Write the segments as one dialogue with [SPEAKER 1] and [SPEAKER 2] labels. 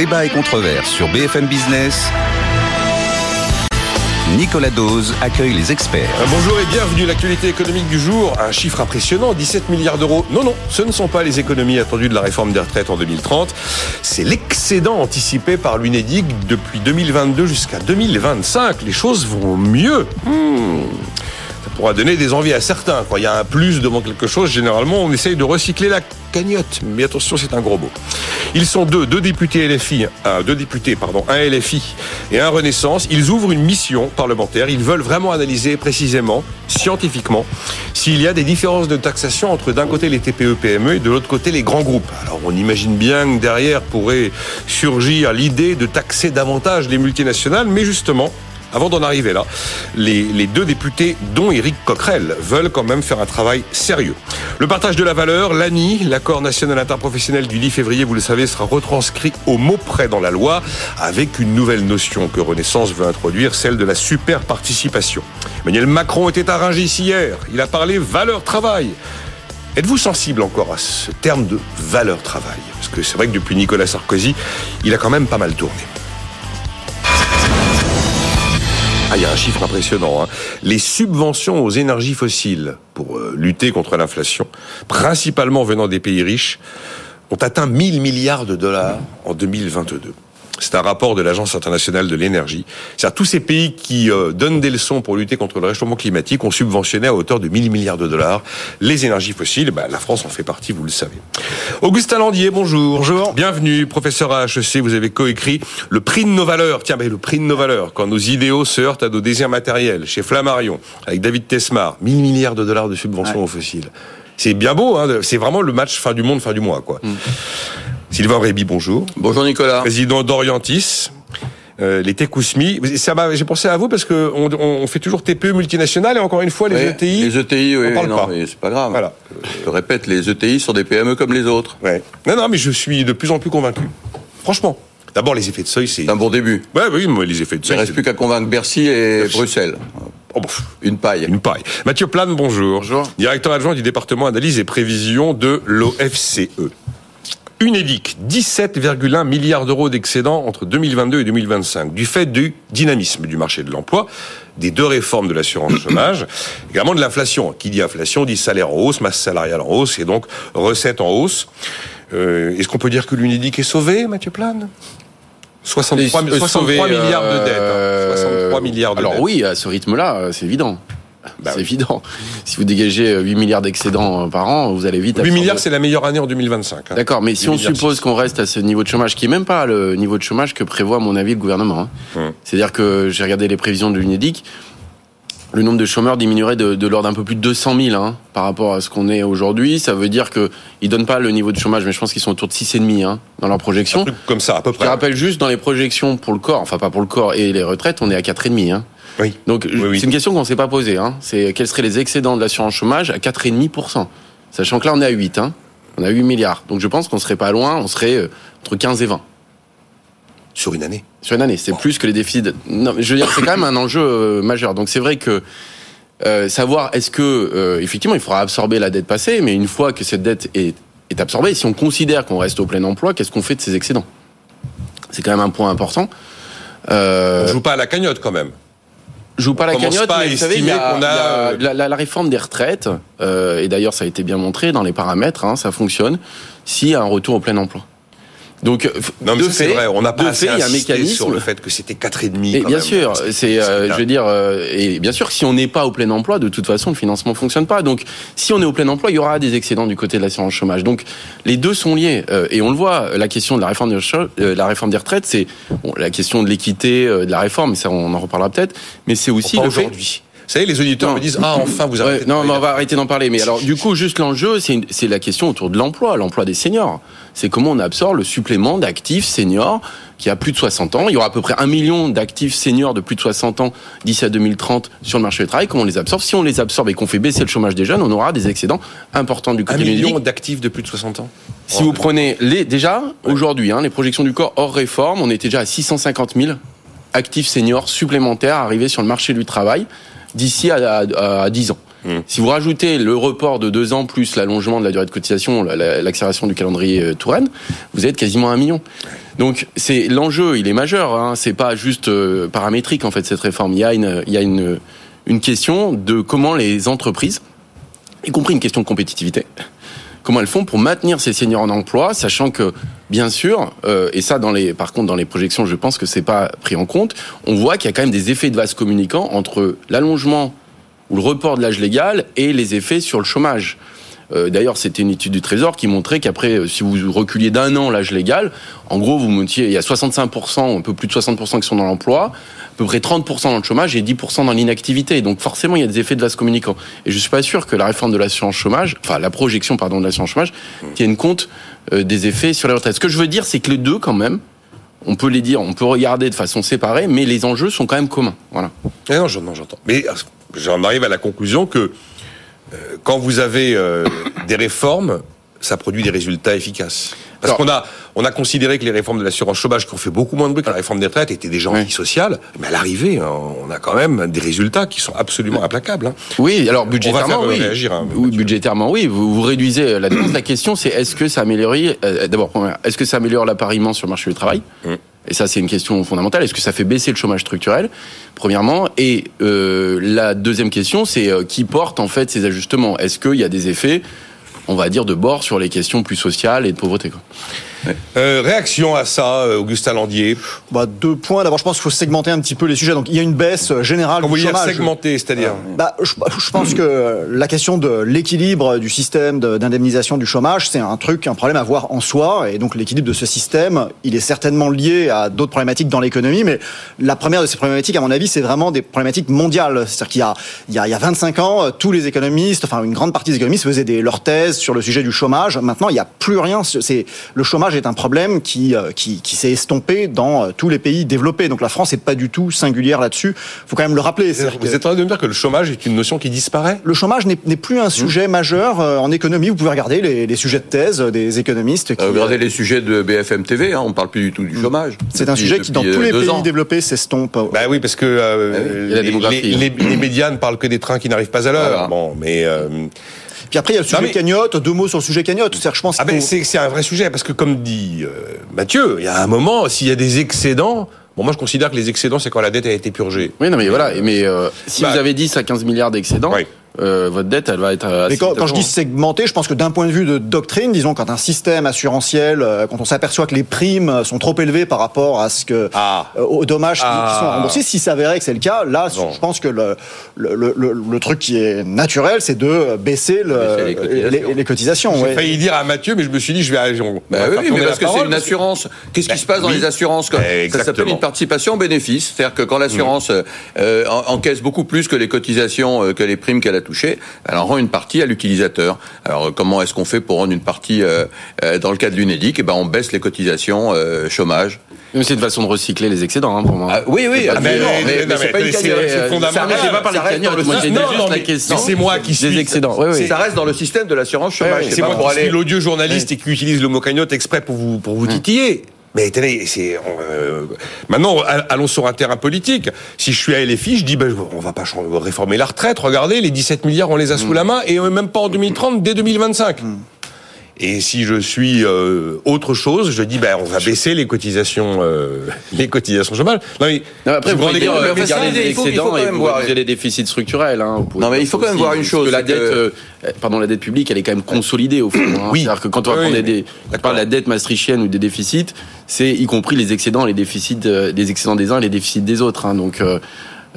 [SPEAKER 1] Débat et controverse sur BFM Business. Nicolas Dose accueille les experts.
[SPEAKER 2] Bonjour et bienvenue. L'actualité économique du jour, un chiffre impressionnant, 17 milliards d'euros. Non, non, ce ne sont pas les économies attendues de la réforme des retraites en 2030. C'est l'excédent anticipé par l'UNEDIC depuis 2022 jusqu'à 2025. Les choses vont mieux. Hmm pourra donner des envies à certains. Quand il y a un plus devant quelque chose, généralement, on essaye de recycler la cagnotte. Mais attention, c'est un gros mot. Ils sont deux, deux députés LFI, euh, deux députés, pardon, un LFI et un Renaissance. Ils ouvrent une mission parlementaire. Ils veulent vraiment analyser précisément, scientifiquement, s'il y a des différences de taxation entre d'un côté les TPE-PME e et de l'autre côté les grands groupes. Alors on imagine bien que derrière pourrait surgir l'idée de taxer davantage les multinationales, mais justement, avant d'en arriver là, les, deux députés, dont Éric Coquerel, veulent quand même faire un travail sérieux. Le partage de la valeur, l'ANI, l'accord national interprofessionnel du 10 février, vous le savez, sera retranscrit au mot près dans la loi, avec une nouvelle notion que Renaissance veut introduire, celle de la super participation. Emmanuel Macron était à Rungis hier. Il a parlé valeur travail. Êtes-vous sensible encore à ce terme de valeur travail Parce que c'est vrai que depuis Nicolas Sarkozy, il a quand même pas mal tourné. Ah, il y a un chiffre impressionnant. Hein. Les subventions aux énergies fossiles pour euh, lutter contre l'inflation, principalement venant des pays riches, ont atteint 1000 milliards de dollars en 2022. C'est un rapport de l'Agence internationale de l'énergie. C'est-à-dire tous ces pays qui euh, donnent des leçons pour lutter contre le réchauffement climatique ont subventionné à hauteur de 1000 milliards de dollars les énergies fossiles. Ben, la France en fait partie, vous le savez. Augustin Landier, bonjour.
[SPEAKER 3] Bonjour.
[SPEAKER 2] Bienvenue, professeur à HEC. Vous avez coécrit le prix de nos valeurs. Tiens, le prix de nos valeurs, quand nos idéaux se heurtent à nos désirs matériels, chez Flammarion, avec David Tesmar, 1000 milliards de dollars de subventions aux fossiles. C'est bien beau, hein, c'est vraiment le match fin du monde, fin du mois, quoi. Mm. Sylvain Réby, bonjour.
[SPEAKER 3] Bonjour Nicolas.
[SPEAKER 2] Président d'Orientis. Euh, les Tekousmi. Ça j'ai pensé à vous parce que on, fait toujours TPE multinationales et encore une fois les ETI.
[SPEAKER 3] Les ETI, oui, on pas. c'est pas grave. Voilà. Je répète, les ETI sont des PME comme les autres.
[SPEAKER 2] Ouais. Non, non, mais je suis de plus en plus convaincu. Franchement. D'abord, les effets de seuil, c'est.
[SPEAKER 3] un bon début.
[SPEAKER 2] Ouais, oui, moi, les effets de seuil.
[SPEAKER 3] Il ne reste plus qu'à convaincre Bercy et Bruxelles.
[SPEAKER 2] Oh, une paille. Une paille. Mathieu Plane, bonjour.
[SPEAKER 3] Bonjour.
[SPEAKER 2] Directeur adjoint du département analyse et prévision de l'OFCE. UNEDIC, 17,1 milliards d'euros d'excédent entre 2022 et 2025, du fait du dynamisme du marché de l'emploi, des deux réformes de l'assurance chômage, également de l'inflation. Qui dit inflation dit salaire en hausse, masse salariale en hausse, et donc recettes en hausse. Euh, est-ce qu'on peut dire que l'UNEDIC est sauvé, Mathieu Plane? 63, 63 milliards de dettes. 63 hein. milliards de
[SPEAKER 3] Alors oui, à ce rythme-là, c'est évident. Bah c'est évident. Si vous dégagez 8 milliards d'excédents par an, vous allez vite.
[SPEAKER 2] 8 milliards, c'est la meilleure année en 2025.
[SPEAKER 3] Hein. D'accord, mais si on suppose qu'on reste à ce niveau de chômage, qui est même pas le niveau de chômage que prévoit, à mon avis, le gouvernement. Hein. Hum. C'est-à-dire que j'ai regardé les prévisions de l'UNEDIC, le nombre de chômeurs diminuerait de, l'ordre d'un peu plus de 200 000 hein, par rapport à ce qu'on est aujourd'hui. Ça veut dire qu'ils ne donnent pas le niveau de chômage, mais je pense qu'ils sont autour de 6,5 hein, dans leurs projections.
[SPEAKER 2] comme ça, à peu près.
[SPEAKER 3] Je rappelle juste, dans les projections pour le corps, enfin pas pour le corps et les retraites, on est à 4,5. Hein. Oui. Donc c'est une question qu'on ne s'est pas posée. Hein. C'est quels seraient les excédents de l'assurance chômage à 4,5%. Sachant que là, on est à 8. Hein. On a 8 milliards. Donc je pense qu'on serait pas loin, on serait euh, entre 15 et 20.
[SPEAKER 2] Sur une année
[SPEAKER 3] Sur une année. C'est plus que les déficits. Non, je veux dire, c'est quand même un enjeu euh, majeur. Donc c'est vrai que euh, savoir est-ce que effectivement il faudra absorber la dette passée, mais une fois que cette dette est, est absorbée, si on considère qu'on reste au plein emploi, qu'est-ce qu'on fait de ces excédents? C'est quand même un point important.
[SPEAKER 2] Euh... On joue pas à la cagnotte quand même
[SPEAKER 3] joue pas la cagnotte, mais vous savez, il y a, la, réforme des retraites, euh, et d'ailleurs ça a été bien montré dans les paramètres, hein, ça fonctionne, s'il y a un retour au plein emploi.
[SPEAKER 2] Donc, euh, non, mais c'est vrai, on n'a pas assez fait, un mécanisme sur le fait que c'était quatre et demi.
[SPEAKER 3] bien sûr, c'est, euh, je veux dire, euh, et bien sûr, si on n'est pas au plein emploi, de toute façon, le financement fonctionne pas. Donc, si on est au plein emploi, il y aura des excédents du côté de l'assurance chômage. Donc, les deux sont liés, et on le voit. La question de la réforme, de, la réforme des retraites, c'est bon, la question de l'équité de la réforme, ça, on en reparlera peut-être, mais c'est aussi le fait
[SPEAKER 2] savez, les auditeurs me disent Ah, enfin, vous arrêtez.
[SPEAKER 3] non, mais on va arrêter d'en parler. Mais alors, du coup, juste l'enjeu, c'est la question autour de l'emploi, l'emploi des seniors. C'est comment on absorbe le supplément d'actifs seniors qui a plus de 60 ans. Il y aura à peu près un million d'actifs seniors de plus de 60 ans d'ici à 2030 sur le marché du travail. Comment on les absorbe? Si on les absorbe et qu'on fait baisser le chômage des jeunes, on aura des excédents importants du côté
[SPEAKER 2] Un million d'actifs de plus de 60 ans?
[SPEAKER 3] Si vous prenez les, déjà, aujourd'hui, hein, les projections du corps hors réforme, on était déjà à 650 000 actifs seniors supplémentaires arrivés sur le marché du travail d'ici à, à, 10 ans. Mmh. Si vous rajoutez le report de deux ans plus l'allongement de la durée de cotisation, l'accélération du calendrier euh, Touraine, vous êtes quasiment un million. Donc c'est l'enjeu, il est majeur. Hein. C'est pas juste euh, paramétrique en fait cette réforme. Il y a une, il y a une, une question de comment les entreprises, y compris une question de compétitivité, comment elles font pour maintenir ces seniors en emploi, sachant que, bien sûr, euh, et ça, dans les, par contre, dans les projections, je pense que c'est pas pris en compte, on voit qu'il y a quand même des effets de vase communicants entre l'allongement ou le report de l'âge légal et les effets sur le chômage. Euh, d'ailleurs, c'était une étude du Trésor qui montrait qu'après, euh, si vous reculiez d'un an l'âge légal, en gros, vous montiez, il y a 65%, un peu plus de 60% qui sont dans l'emploi, à peu près 30% dans le chômage et 10% dans l'inactivité. Donc forcément, il y a des effets de vase communicant. Et je suis pas sûr que la réforme de l'assurance chômage, enfin la projection, pardon, de l'assurance chômage, tienne compte euh, des effets sur les retraites. Ce que je veux dire, c'est que les deux, quand même, on peut les dire, on peut regarder de façon séparée, mais les enjeux sont quand même communs. Voilà.
[SPEAKER 2] Eh non, j'entends. Mais j'en arrive à la conclusion que quand vous avez euh, des réformes, ça produit des résultats efficaces. Parce qu'on a, on a considéré que les réformes de l'assurance chômage, qui ont fait beaucoup moins de bruit que la réforme des retraites, étaient déjà antisociales. Mais à l'arrivée, hein, on a quand même des résultats qui sont absolument implacables. Hein.
[SPEAKER 3] Oui, alors budgétairement, oui. Réagir, hein, oui budgétairement, oui. Vous, vous réduisez la dépense. la question, c'est est-ce que ça améliore, euh, d'abord, est-ce que ça améliore l'appariement sur le marché du travail? Mmh. Et ça, c'est une question fondamentale. Est-ce que ça fait baisser le chômage structurel, premièrement? Et euh, la deuxième question, c'est euh, qui porte en fait ces ajustements? Est-ce qu'il y a des effets, on va dire, de bord sur les questions plus sociales et de pauvreté
[SPEAKER 2] euh, réaction à ça, euh, Augustin Landier
[SPEAKER 4] bah, Deux points. D'abord, je pense qu'il faut segmenter un petit peu les sujets. Donc, il y a une baisse euh, générale
[SPEAKER 2] Quand
[SPEAKER 4] du
[SPEAKER 2] chômage. segmenter, c'est-à-dire
[SPEAKER 4] bah, je, je, pense que la question de l'équilibre du système d'indemnisation du chômage, c'est un truc, un problème à voir en soi. Et donc, l'équilibre de ce système, il est certainement lié à d'autres problématiques dans l'économie. Mais la première de ces problématiques, à mon avis, c'est vraiment des problématiques mondiales. C'est-à-dire qu'il y a, il y, a, il y a 25 ans, tous les économistes, enfin une grande partie des économistes faisaient des, leurs thèses sur le sujet du chômage. Maintenant, il n'y a plus rien. C'est le chômage est un problème qui, euh, qui, qui s'est estompé dans euh, tous les pays développés. Donc la France n'est pas du tout singulière là-dessus. Il faut quand même le rappeler.
[SPEAKER 2] Vous êtes en train de me dire que le chômage est une notion qui disparaît?
[SPEAKER 4] Le chômage n'est plus un sujet mmh. majeur euh, en économie. Vous pouvez regarder les, les sujets de thèse des économistes.
[SPEAKER 5] Qui, regardez les sujets de BFM TV, hein, on ne parle plus du tout du mmh. chômage.
[SPEAKER 4] C'est un sujet qui, dans tous les pays développés, s'estompe.
[SPEAKER 2] Bah oui, parce que euh, les, les, les, médias ne parlent que des trains qui n'arrivent pas à l'heure. Bon, mais
[SPEAKER 4] puis après, il y a le sujet cagnotte. Deux mots sur le sujet cagnotte.
[SPEAKER 2] cest je pense. Ah ben, c'est un vrai sujet parce que comme dit euh, Mathieu, il y a un moment, s'il y a des excédents. Bon, moi, je considère que les excédents, c'est quand la dette a été purgée.
[SPEAKER 3] Oui, non, mais voilà. Mais euh, si bah vous avez 10 à 15 milliards d'excédents, euh, votre dette, elle va être.
[SPEAKER 4] Mais quand, je dis segmenté, je pense que d'un point de vue de doctrine, disons, quand un système assurantiel, euh, quand on s'aperçoit que les primes sont trop élevées par rapport à ce que ah. euh, aux dommages qui, ah. sont remboursés, si s'avérait que c'est le cas, là, je pense que le, le, le, le, truc qui est naturel, c'est de baisser, les cotisations. Les, cotisations
[SPEAKER 2] J'ai failli dire à Mathieu, mais je me suis dit, je vais.
[SPEAKER 5] bah oui, mais parce que c'est une assurance. Qu'est-ce qui bah se passe dans les assurances Ça s'appelle une participation bénéfice, c'est-à-dire que quand l'assurance mm. encaisse beaucoup plus que les cotisations, que les primes qu'elle a touché, elle en rend une partie à l'utilisateur. Alors comment est-ce qu'on fait pour rendre une partie euh, euh, dans le cas de l'UNEDIC Eh ben on baisse les cotisations euh, chômage.
[SPEAKER 3] Mais c'est une façon de recycler les excédents, hein, pour moi.
[SPEAKER 5] Ah, oui, oui,
[SPEAKER 2] mais, mais, mais, c'est pas une C'est fondamental.
[SPEAKER 3] C'est pas par les cagnottes. Moi, j'ai juste la question.
[SPEAKER 2] C'est moi qui suis.
[SPEAKER 3] Des excédents.
[SPEAKER 5] Oui, oui. Ça reste dans le système de l'assurance chômage.
[SPEAKER 2] C'est moi qui suis l'odieux journaliste et qui utilise le mot cagnotte exprès pour vous, pour vous titiller. Mais c'est euh, maintenant allons sur un terrain politique. Si je suis à LFI, je dis ben on va pas réformer la retraite. Regardez, les 17 milliards on les a sous la main et même pas en 2030, dès 2025. Et si je suis euh, autre chose, je dis ben on va baisser les cotisations, euh, les cotisations chômage.
[SPEAKER 3] Non mais après vous pouvez regarder les excédents et vous réduisez les déficits structurels. Hein,
[SPEAKER 5] non mais il faut quand même voir une chose.
[SPEAKER 3] Que la dette, euh, pardon, la dette publique, elle est quand même consolidée au fond. Hein. Oui. C'est-à-dire que quand on va prendre des, de la dette maastrichtienne ou des déficits, c'est y compris les excédents, les déficits, des excédents des uns et les déficits des autres. Hein. Donc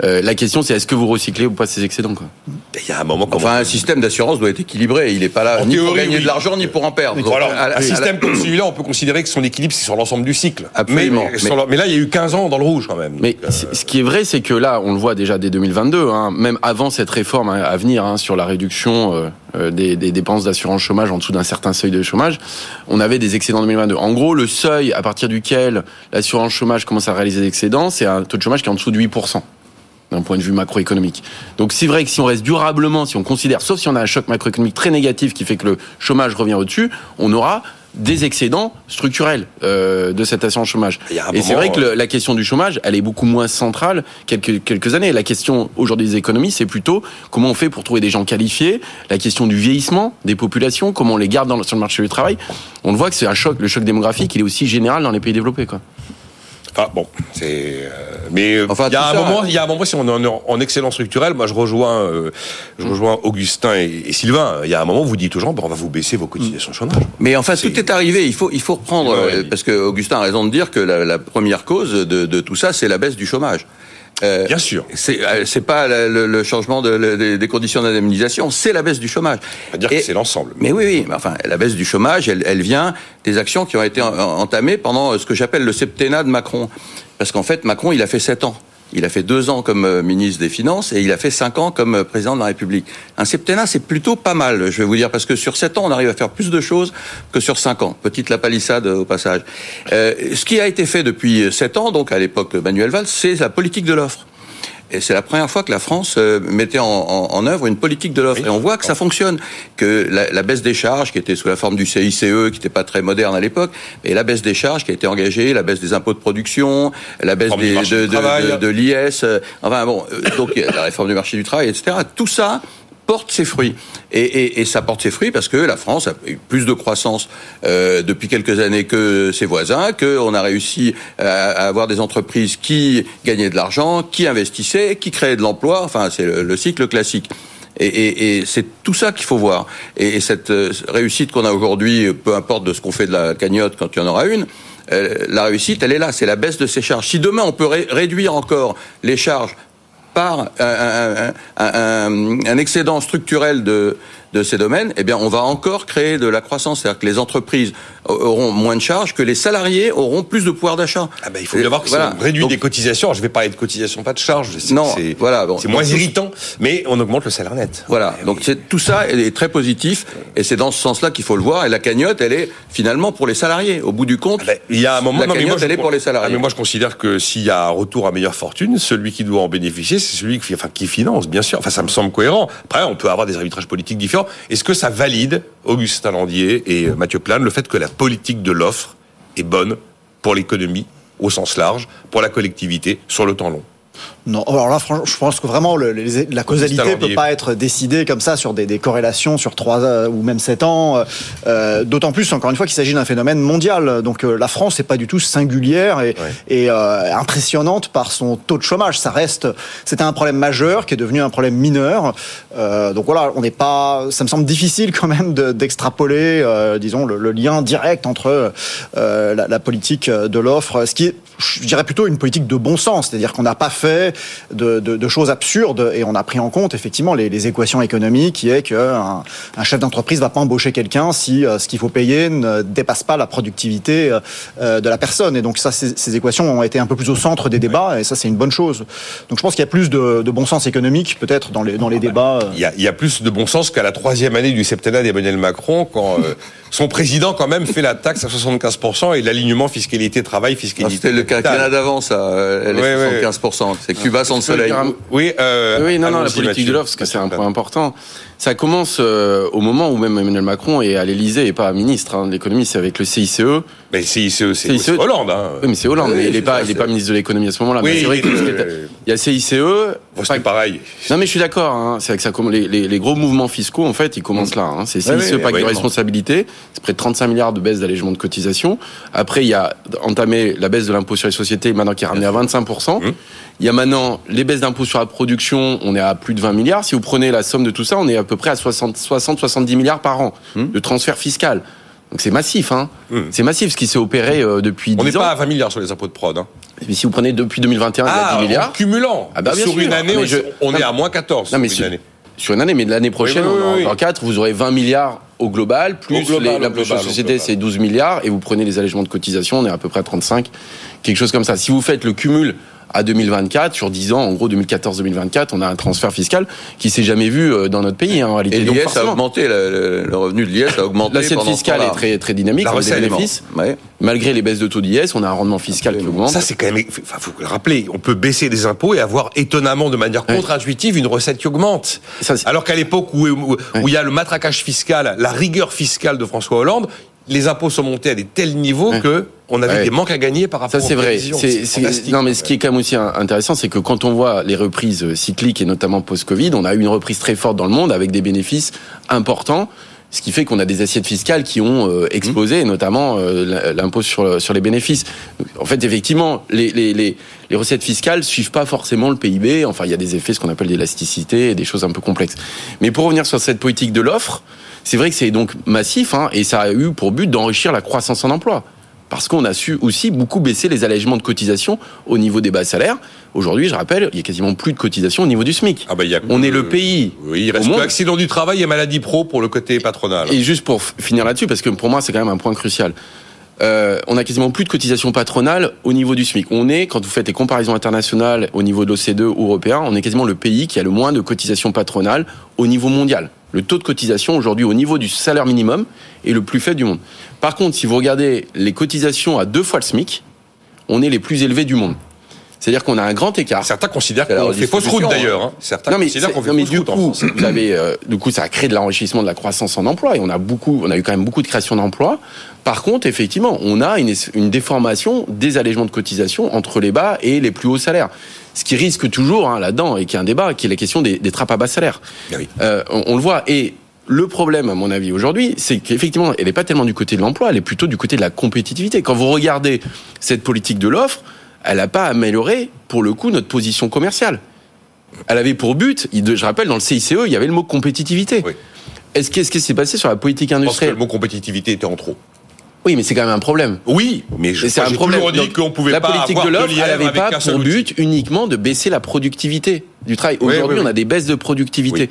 [SPEAKER 3] euh, la question, c'est est-ce que vous recyclez ou pas ces excédents quoi
[SPEAKER 5] Il y a un moment. Enfin, un système d'assurance doit être équilibré. Il n'est pas là ni pour gagner de l'argent ni pour en perdre.
[SPEAKER 2] alors, un système comme celui-là, on peut considérer que son équilibre, c'est sur l'ensemble du cycle.
[SPEAKER 5] Absolument.
[SPEAKER 2] Mais, là, il y a eu 15 ans dans le rouge quand même.
[SPEAKER 3] Mais euh, ce qui est vrai, c'est que là, on le voit déjà dès 2022, hein, même avant cette réforme à venir hein, sur la réduction euh, des, des, dépenses d'assurance chômage en dessous d'un certain seuil de chômage, on avait des excédents en 2022. En gros, le seuil à partir duquel l'assurance chômage commence à réaliser des excédents, c'est un taux de chômage qui est en dessous de 8% d'un point de vue macroéconomique. Donc c'est vrai que si on reste durablement, si on considère, sauf si on a un choc macroéconomique très négatif qui fait que le chômage revient au-dessus, on aura des excédents structurels euh, de cette assurance chômage. Et c'est vrai que la question du chômage, elle est beaucoup moins centrale quelques quelques années. La question aujourd'hui des économies, c'est plutôt comment on fait pour trouver des gens qualifiés. La question du vieillissement des populations, comment on les garde dans, sur le marché du travail. On le voit que c'est un choc. Le choc démographique, il est aussi général dans les pays développés, quoi.
[SPEAKER 2] Ah bon, c'est. Euh, mais euh, il y a un moment, il y a un moment si on est en, excellence structurelle, moi je rejoins, euh, je rejoins Augustin et, Sylvain. Il y a un moment, vous dites aux gens, bon, on va vous baisser vos cotisations de chômage.
[SPEAKER 5] Mais enfin, tout est arrivé. Il faut, il faut reprendre parce que Augustin a raison de dire que la, première cause de, de tout ça, c'est la baisse du chômage.
[SPEAKER 2] Euh, Bien sûr.
[SPEAKER 5] C'est euh, c'est pas le, changement de, des conditions d'indemnisation, c'est la baisse du chômage.
[SPEAKER 2] On dire que c'est l'ensemble.
[SPEAKER 5] Mais oui, oui. Mais enfin, la baisse du chômage, elle, elle vient des actions qui ont été entamées pendant ce que j'appelle le septennat de Macron. Parce qu'en fait, Macron, il a fait sept ans. Il a fait deux ans comme euh, ministre des Finances et il a fait cinq ans comme euh, président de la République. Un septennat, c'est plutôt pas mal, je vais vous dire, parce que sur sept ans, on arrive à faire plus de choses que sur cinq ans. Petite la palissade au passage. Euh, ce qui a été fait depuis sept ans, donc à l'époque Manuel Valls, c'est la politique de l'offre. Et c'est la première fois que la France euh, mettait en, en, œuvre une politique de l'offre. Et on voit que ça fonctionne, que la, la, baisse des charges, qui était sous la forme du CICE, qui n'était pas très moderne à l'époque, et la baisse des charges qui a été engagée, la baisse des impôts de production, la baisse des, de, de, de, de l'IS, euh, enfin bon, euh, donc la réforme du marché du travail, etc. Tout ça porte ses fruits. Et, ça porte ses fruits parce que la France a eu plus de croissance euh, depuis quelques années que ses voisins, qu'on a réussi à, avoir des entreprises qui gagnaient de l'argent, qui investissaient, qui créaient de l'emploi. Enfin, c'est le, cycle classique. Et, c'est tout ça qu'il faut voir. Et, cette euh, réussite qu'on a aujourd'hui, peu importe de ce qu'on fait de la cagnotte quand il y en aura une, euh, la réussite, elle est là, c'est la baisse de ses charges. Si demain on peut réduire encore les charges par un, excédent structurel de, de ces domaines, eh bien, on va encore créer de la croissance. C'est-à-dire que les entreprises auront moins de charges, que les salariés auront plus de pouvoir d'achat.
[SPEAKER 2] Ah ben, il faut bien voir que voilà. on réduit des cotisations. je vais parler de cotisations, pas de charges.
[SPEAKER 5] Non, c'est, voilà.
[SPEAKER 2] c'est moins irritant, mais on augmente le salaire net.
[SPEAKER 5] Voilà. Donc c'est, tout ça est très positif, et c'est dans ce sens-là qu'il faut le voir. Et la cagnotte, elle est finalement pour les salariés. Au bout du compte, ah ben,
[SPEAKER 2] il y a un moment.
[SPEAKER 5] La cagnotte, elle est pour les salariés.
[SPEAKER 2] Ah, mais moi, je considère que s'il y a un retour à meilleure fortune, celui qui doit en bénéficier, c'est celui qui, enfin, qui finance, bien sûr. Enfin, ça me semble cohérent. Après, on peut avoir des arbitrages politiques différents. Est-ce que ça valide Augustin Landier et Mathieu Plane le fait que la politique de l'offre est bonne pour l'économie au sens large, pour la collectivité sur le temps long.
[SPEAKER 4] Non, alors là, je pense que vraiment la causalité ne peut pas être décidée comme ça sur des, corrélations sur trois euh, ou même sept ans. Euh, euh, d'autant plus, encore une fois, qu'il s'agit d'un phénomène mondial. Donc la France n'est pas du tout singulière et, impressionnante par son taux de chômage. Ça reste, c'était un problème majeur qui est devenu un problème mineur. donc voilà, on n'est pas. Ça me semble difficile quand même d'extrapoler, disons, le, lien direct entre la, la, politique de l'offre, ce qui est, je dirais plutôt une politique de bon sens, c'est-à-dire qu'on n'a pas fait de, choses absurdes et on a pris en compte effectivement les, équations économiques qui est qu'un un chef d'entreprise va pas embaucher quelqu'un si euh, ce qu'il faut payer ne dépasse pas la productivité euh, euh, de la personne. Et donc ça, ces, équations ont été un peu plus au centre des débats et ça c'est une bonne chose. Donc je pense qu'il y a plus de, bon sens économique peut-être dans les, dans les débats.
[SPEAKER 2] Il y, a, il y a plus de bon sens qu'à la troisième année du septennat d'Emmanuel Macron quand son président quand même fait la taxe à 75% et l'alignement fiscalité-travail, fiscalité.
[SPEAKER 5] C'était le quinquennat d'avant ça, elle est 75%. C'est Cuba sans le soleil.
[SPEAKER 3] Oui, euh, oui, non, non, la politique de l'offre, parce que c'est un point important. Ça commence euh, au moment où même Emmanuel Macron est à l'Élysée et pas ministre hein, de l'économie, c'est avec le CICE.
[SPEAKER 2] Mais le CICE, c'est Hollande. Hein.
[SPEAKER 3] Oui, mais c'est Hollande, mais il n'est pas, il est pas ministre de l'économie à ce moment-là.
[SPEAKER 2] Oui,
[SPEAKER 3] c'est
[SPEAKER 2] vrai
[SPEAKER 3] il y a CICE.
[SPEAKER 2] C'est pareil.
[SPEAKER 3] Non, mais je suis d'accord. Hein, c'est que ça, les, les, les, gros mouvements fiscaux, en fait, ils commencent là. Hein. C'est CICE, pacte de responsabilité. C'est près de 35 milliards de baisse d'allègement de cotisation. Après, il y a entamé la baisse de l'impôt sur les sociétés, maintenant qui est ramené à 25%. Il y a maintenant les baisses d'impôts sur la production, on est à plus de 20 milliards. Si vous prenez la somme de tout ça, on est à peu près à 60-70 milliards par an hmm. de transfert fiscal. Donc c'est massif, hein. Hmm. C'est massif ce qui s'est opéré euh, depuis
[SPEAKER 2] On n'est pas à 20 milliards sur les impôts de prod. Hein.
[SPEAKER 3] Mais si vous prenez depuis 2021, ah, il y a 10 milliards.
[SPEAKER 2] En cumulant. Ah bah, sur une année, on, est à moins 14
[SPEAKER 3] non, mais sur une année. Sur une année, mais l'année prochaine, en 4, vous aurez 20 milliards au global, plus l'impôt sur les sociétés, c'est 12 milliards, et vous prenez les allègements de cotisation, on est à peu près à 35, quelque chose comme ça. Si vous faites le cumul à 2024. Sur 10 ans, en gros 2014-2024, on a un transfert fiscal qui s'est jamais vu euh, dans notre pays hein, en réalité.
[SPEAKER 5] Et l'IS a augmenté, le, revenu de l'IS a augmenté.
[SPEAKER 3] L'assiette fiscale est très très dynamique, la des bénéfices. Malgré les baisses de taux d'IS, on a un rendement fiscal qui augmente.
[SPEAKER 2] Ça c'est quand même, enfin, faut le rappeler, on peut baisser des impôts et avoir étonnamment de manière contre-intuitive une recette qui augmente. Alors qu'à l'époque où, où, il y a le matraquage fiscal, la rigueur fiscale de François Hollande, les impôts sont montés à des tels niveaux que on avait des manques à gagner par rapport
[SPEAKER 3] ça, c'est vrai. C'est, non, mais ce qui est quand même aussi intéressant, c'est que quand on voit les reprises cycliques et notamment post-Covid, on a eu une reprise très forte dans le monde avec des bénéfices importants. Ce qui fait qu'on a des assiettes fiscales qui ont euh, explosé, et notamment euh, l'impôt sur, sur les bénéfices. En fait, effectivement, les, les, les, les recettes fiscales suivent pas forcément le PIB. Enfin, il y a des effets, ce qu'on appelle d'élasticité, et des choses un peu complexes. Mais pour revenir sur cette politique de l'offre, c'est vrai que c'est donc massif, hein, et ça a eu pour but d'enrichir la croissance en emploi parce qu'on a su aussi beaucoup baisser les allègements de cotisation au niveau des bas salaires. Aujourd'hui, je rappelle, il y a quasiment plus de cotisation au niveau du SMIC.
[SPEAKER 2] Ah bah, y a
[SPEAKER 3] on est le pays.
[SPEAKER 2] Oui, il reste que accident du travail et maladie pro pour le côté patronal.
[SPEAKER 3] Et juste pour finir là-dessus, parce que pour moi, c'est quand même un point crucial. Euh, on a quasiment plus de cotisation patronale au niveau du SMIC. On est, quand vous faites des comparaisons internationales au niveau de l'OCDE ou européen, on est quasiment le pays qui a le moins de cotisation patronale au niveau mondial. Le taux de cotisation aujourd'hui au niveau du salaire minimum est le plus faible du monde. Par contre, si vous regardez les cotisations à deux fois le SMIC, on est les plus élevés du monde. C'est-à-dire qu'on a un grand écart.
[SPEAKER 2] Certains considèrent qu'on fait fausse route d'ailleurs. Hein. Certains
[SPEAKER 3] non, mais considèrent qu'on fait fausse du route coup, Vous avez, euh, du coup, ça a créé de l'enrichissement de la croissance en emploi et on a beaucoup, on a eu quand même beaucoup de création d'emplois. Par contre, effectivement, on a une, une déformation des allègements de cotisation entre les bas et les plus hauts salaires. Ce qui risque toujours hein, là-dedans et qui est un débat, qui est la question des, des trappes à bas salaires.
[SPEAKER 2] Ah oui.
[SPEAKER 3] Euh, on, on le voit et le problème, à mon avis, aujourd'hui, c'est qu'effectivement, elle n'est pas tellement du côté de l'emploi, elle est plutôt du côté de la compétitivité. Quand vous regardez cette politique de l'offre, elle n'a pas amélioré, pour le coup, notre position commerciale. Elle avait pour but, je rappelle, dans le CICE, il y avait le mot compétitivité.
[SPEAKER 2] Oui.
[SPEAKER 3] Est-ce qu'est-ce qui s'est passé sur la politique industrielle
[SPEAKER 2] Je pense que le mot compétitivité était en trop.
[SPEAKER 3] Oui, mais c'est quand même un problème.
[SPEAKER 2] Oui, mais je
[SPEAKER 3] c'est un problème.
[SPEAKER 2] dit qu'on pouvait
[SPEAKER 3] la politique de l'offre, elle n'avait pas pour but uniquement de baisser la productivité du travail. Aujourd'hui,
[SPEAKER 2] oui, oui.
[SPEAKER 3] on a des baisses de productivité.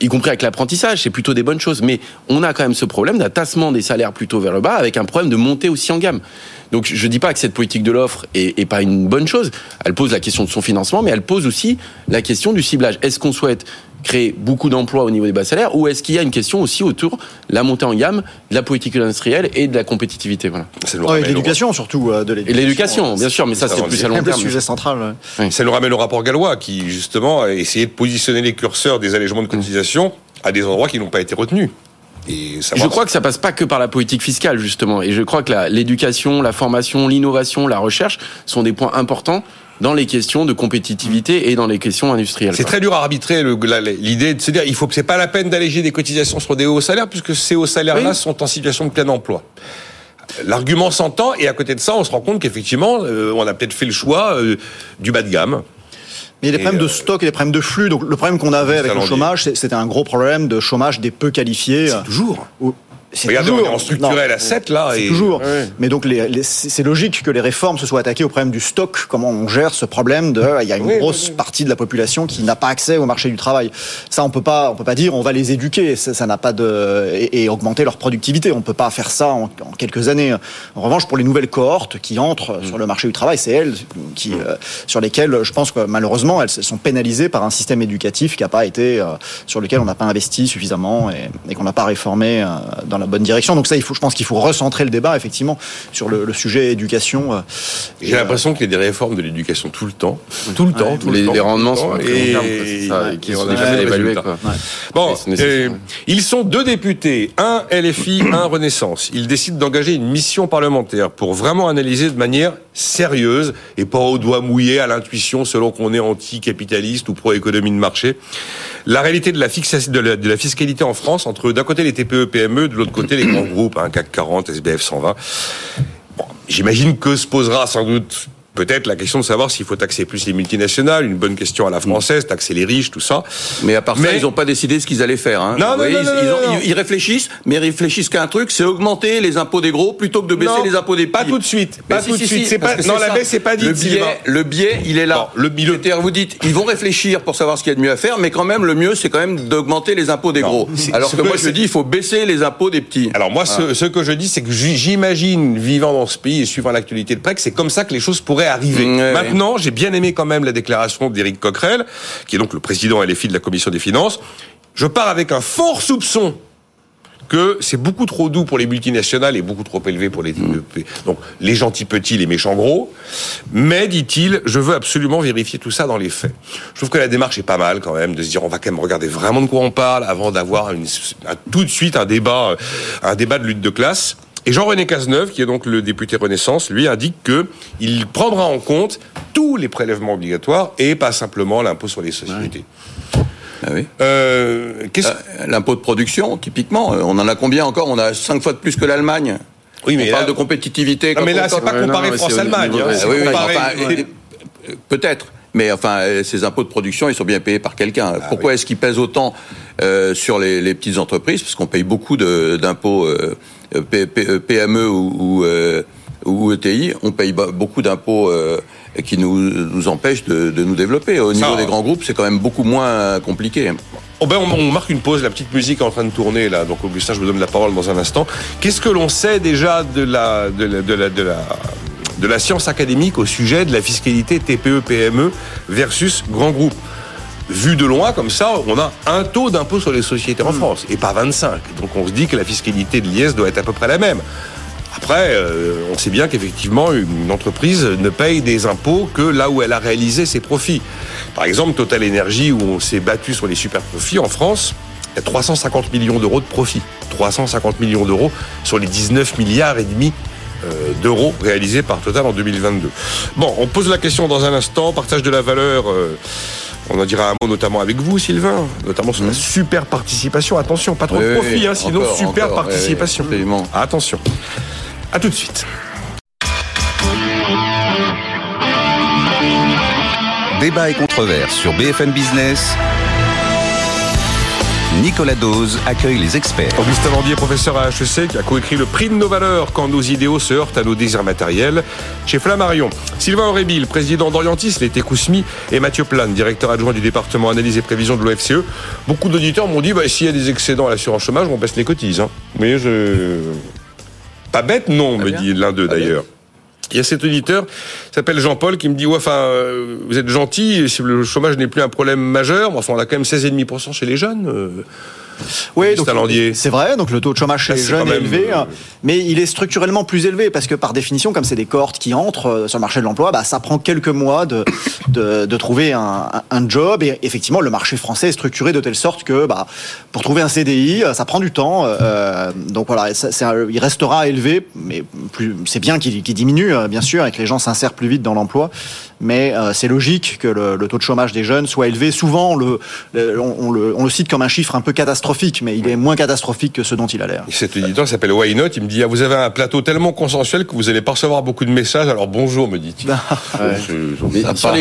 [SPEAKER 3] Y compris avec l'apprentissage, c'est plutôt des bonnes choses. Mais on a quand même ce problème d'un tassement des salaires plutôt vers le bas, avec un problème de montée aussi en gamme. Donc je dis pas que cette politique de l'offre est, est pas une bonne chose. Elle pose la question de son financement, mais elle pose aussi la question du ciblage. Est-ce qu'on souhaite créer beaucoup d'emplois au niveau des bas salaires ou est-ce qu'il y a une question aussi autour de la montée en gamme, de la politique industrielle et de la compétitivité voilà.
[SPEAKER 4] Et
[SPEAKER 2] au-
[SPEAKER 4] l'éducation surtout. euh, de
[SPEAKER 3] Et l'éducation, bien sûr, mais ça c'est plus à long
[SPEAKER 4] C'est le
[SPEAKER 3] terme.
[SPEAKER 4] sujet central.
[SPEAKER 2] Ça nous ramène au rapport gallois qui, justement, a essayé de positionner les curseurs des allègements de cotisation à des endroits qui n'ont pas été retenus. Et
[SPEAKER 3] Je crois que ça passe pas que par la politique fiscale justement, et je crois que l'éducation, la formation, l'innovation, la recherche sont des points importants dans les questions de compétitivité et dans les questions industrielles.
[SPEAKER 2] C'est très dur à arbitrer l'idée de se dire il faut c'est pas la peine d'alléger des cotisations sur des hauts salaires puisque ces hauts salaires-là
[SPEAKER 3] Oui.
[SPEAKER 2] sont en situation de plein emploi. L'argument s'entend et à côté de ça, on se rend compte qu'effectivement, euh, on a peut-être fait le choix euh, du bas de gamme.
[SPEAKER 4] Mais il y a des problèmes de
[SPEAKER 2] euh,
[SPEAKER 4] stock et des problèmes de flux. Donc le problème qu'on avait avec le chômage, c'était un gros problème de chômage des peu qualifiés.
[SPEAKER 2] C'est toujours.
[SPEAKER 4] Ou- c'est
[SPEAKER 2] Regardez, on
[SPEAKER 4] toujours-
[SPEAKER 2] est en structurel
[SPEAKER 4] non,
[SPEAKER 2] à 7 là.
[SPEAKER 4] C'est
[SPEAKER 2] et-
[SPEAKER 4] toujours.
[SPEAKER 3] Ouais.
[SPEAKER 4] Mais donc, les, les- c'est logique que les réformes se soient attaquées au problème du stock. Comment on gère ce problème de, il y a une
[SPEAKER 2] Oui,
[SPEAKER 4] grosse
[SPEAKER 2] oui.
[SPEAKER 4] partie de la population qui n'a pas accès au marché du travail. Ça, on peut pas, on peut pas dire, on va les éduquer. Ça ça n'a pas de, et, et augmenter leur productivité. On peut pas faire ça en, en quelques années. En revanche, pour les nouvelles cohortes qui entrent
[SPEAKER 2] Mm.
[SPEAKER 4] sur le marché du travail, c'est elles qui, euh, sur lesquelles, je pense que malheureusement, elles sont pénalisées par un système éducatif qui n'a pas été, euh, sur lequel on n'a pas investi suffisamment et, et qu'on n'a pas réformé euh, dans la bonne direction. Donc ça, il faut, je pense qu'il faut recentrer le débat effectivement sur le, le sujet éducation. euh,
[SPEAKER 2] J'ai l'impression qu'il y a des réformes de l'éducation tout le temps. Tout le temps, tout
[SPEAKER 3] les,
[SPEAKER 2] le temps.
[SPEAKER 3] les rendements sont
[SPEAKER 2] et-
[SPEAKER 3] ça, qui sont
[SPEAKER 2] jamais
[SPEAKER 3] quoi.
[SPEAKER 2] Bon, euh, ils sont deux députés, un LFI, un Renaissance. Ils décident d'engager une mission parlementaire pour vraiment analyser de manière sérieuse et pas au doigt mouillé à l'intuition selon qu'on est anti-capitaliste ou pro-économie de marché. La réalité de la, fixa- de la, de la fiscalité en France entre d'un côté les TPE, PME, de l'autre côté les grands groupes, hein, CAC 40, SBF 120. Bon, J'imagine que se posera sans doute peut-être la question de savoir s'il faut taxer plus les multinationales, une bonne question à la française, taxer les riches, tout ça.
[SPEAKER 5] Mais à part ça, ils n'ont pas décidé ce qu'ils allaient faire. Hein.
[SPEAKER 2] Non,
[SPEAKER 5] voyez,
[SPEAKER 2] non,
[SPEAKER 5] ils,
[SPEAKER 2] non,
[SPEAKER 5] ils
[SPEAKER 2] non,
[SPEAKER 5] ont-
[SPEAKER 2] non.
[SPEAKER 5] ils- ils réfléchissent, mais ils réfléchissent qu'à un truc, c'est augmenter les impôts des gros plutôt que de baisser les impôts des
[SPEAKER 2] pas
[SPEAKER 5] petits.
[SPEAKER 2] tout de suite, pas tout de suite. pas- non, la baisse, c'est pas dit,
[SPEAKER 5] Le biais, le biais, il est là.
[SPEAKER 2] Le
[SPEAKER 5] C'est-à-dire, vous dites, ils vont réfléchir pour savoir ce qu'il y a de mieux à faire, mais quand même, le mieux, c'est quand même d'augmenter les impôts des gros. Alors que moi, je dis, il faut baisser les impôts des petits.
[SPEAKER 2] Alors moi, ce, ce que je dis, c'est que j'imagine, vivant dans ce pays et suivant l'actualité de près, que c'est comme ça que les choses pourraient arriver.
[SPEAKER 5] Mmh, ouais,
[SPEAKER 2] Maintenant, j'ai bien aimé quand même la déclaration d'Éric Coquerel, qui est donc le président LFI de la Commission des Finances. Je pars avec un fort soupçon que c'est beaucoup trop doux pour les multinationales et beaucoup trop élevé pour les donc les gentils petits, les méchants gros. Mais dit-il, je veux absolument vérifier tout ça dans les faits. Je trouve que la démarche est pas mal quand même de se dire on va quand même regarder vraiment de quoi on parle avant d'avoir tout de suite un débat un débat de lutte de classe. Et Jean-René Cazeneuve, qui est donc le député Renaissance, lui indique que il prendra en compte tous les prélèvements obligatoires et pas simplement l'impôt sur les sociétés.
[SPEAKER 5] Ah oui. Euh, euh, L'impôt de production, typiquement, euh, on en a combien encore? On a cinq fois de plus que l'Allemagne. Oui, mais on parle de compétitivité.
[SPEAKER 2] Non, mais là, c'est pas comparer France-Allemagne.
[SPEAKER 5] Hein, peut-être. Mais enfin, ces impôts de production, ils sont bien payés par quelqu'un. Ah Pourquoi est-ce qu'ils pèsent autant sur les, petites entreprises? Parce qu'on paye beaucoup d'impôts PME ou, ou, ETI. On paye beaucoup d'impôts qui nous, nous empêche de, de nous développer. Au niveau des grands groupes, c'est quand même beaucoup moins compliqué.
[SPEAKER 2] Oh ben on, marque une pause, la petite musique est en train de tourner là. Donc Augustin, je vous donne la parole dans un instant. Qu'est-ce que l'on sait déjà de la, de la, de la, de la de la science académique au sujet de la fiscalité TPE-PME versus grands groupes vu de loin comme ça, on a un taux d'impôt sur les sociétés en hmm. France et pas 25. Donc on se dit que la fiscalité de l'IS doit être à peu près la même. Après, euh, on sait bien qu'effectivement, une entreprise ne paye des impôts que là où elle a réalisé ses profits. Par exemple, Total Energy, où on s'est battu sur les super profits en France, il y a 350 millions d'euros de profits. 350 millions d'euros sur les 19 milliards et demi d'euros réalisés par Total en 2022. Bon, on pose la question dans un instant, partage de la valeur. Euh, on en dira un mot notamment avec vous, Sylvain, notamment sur la mmh. super participation. Attention, pas trop de profit, hein, sinon super participation. Attention. A tout de suite.
[SPEAKER 1] Débat et controverse sur BFM Business. Nicolas Dose accueille les experts.
[SPEAKER 2] Augustin Landier, professeur à HEC, qui a coécrit le prix de nos valeurs quand nos idéaux se heurtent à nos désirs matériels. Chez Flammarion, Sylvain Aurébil, président d'Orientis, l'été Kousmi, et Mathieu Plane, directeur adjoint du département analyse et prévision de l'OFCE. Beaucoup d'auditeurs m'ont dit, bah, s'il y a des excédents à l'assurance chômage, on baisse les cotises. Hein. Mais je... Pas bête, non, me dit l'un d'eux d'ailleurs. Il y a cet auditeur, s'appelle Jean-Paul, qui me dit enfin, euh, vous êtes gentil, le chômage n'est plus un problème majeur, mais enfin, on a quand même 16,5% chez les jeunes. Euh,
[SPEAKER 4] oui, c'est vrai. Donc le taux de chômage chez les jeunes est élevé, euh, mais il est structurellement plus élevé parce que par définition, comme c'est des cohortes qui entrent euh, sur le marché de l'emploi, bah, ça prend quelques mois de, de, trouver un, un, job. Et effectivement, le marché français est structuré de telle sorte que bah, pour trouver un CDI, euh, ça prend du temps. donc voilà, il restera élevé, mais c'est bien qu'il diminue, bien sûr, et que les gens s'insèrent plus vite dans l'emploi. Mais c'est logique que le, taux de chômage des jeunes soit élevé. Souvent, le, on, le, on le cite comme un chiffre un peu catastrophique mais il est moins catastrophique que ce dont il a l'air.
[SPEAKER 2] Cet éditeur s'appelle Why Not, il me dit ah, vous avez un plateau tellement consensuel que vous allez pas recevoir beaucoup de messages, alors bonjour me dit-il.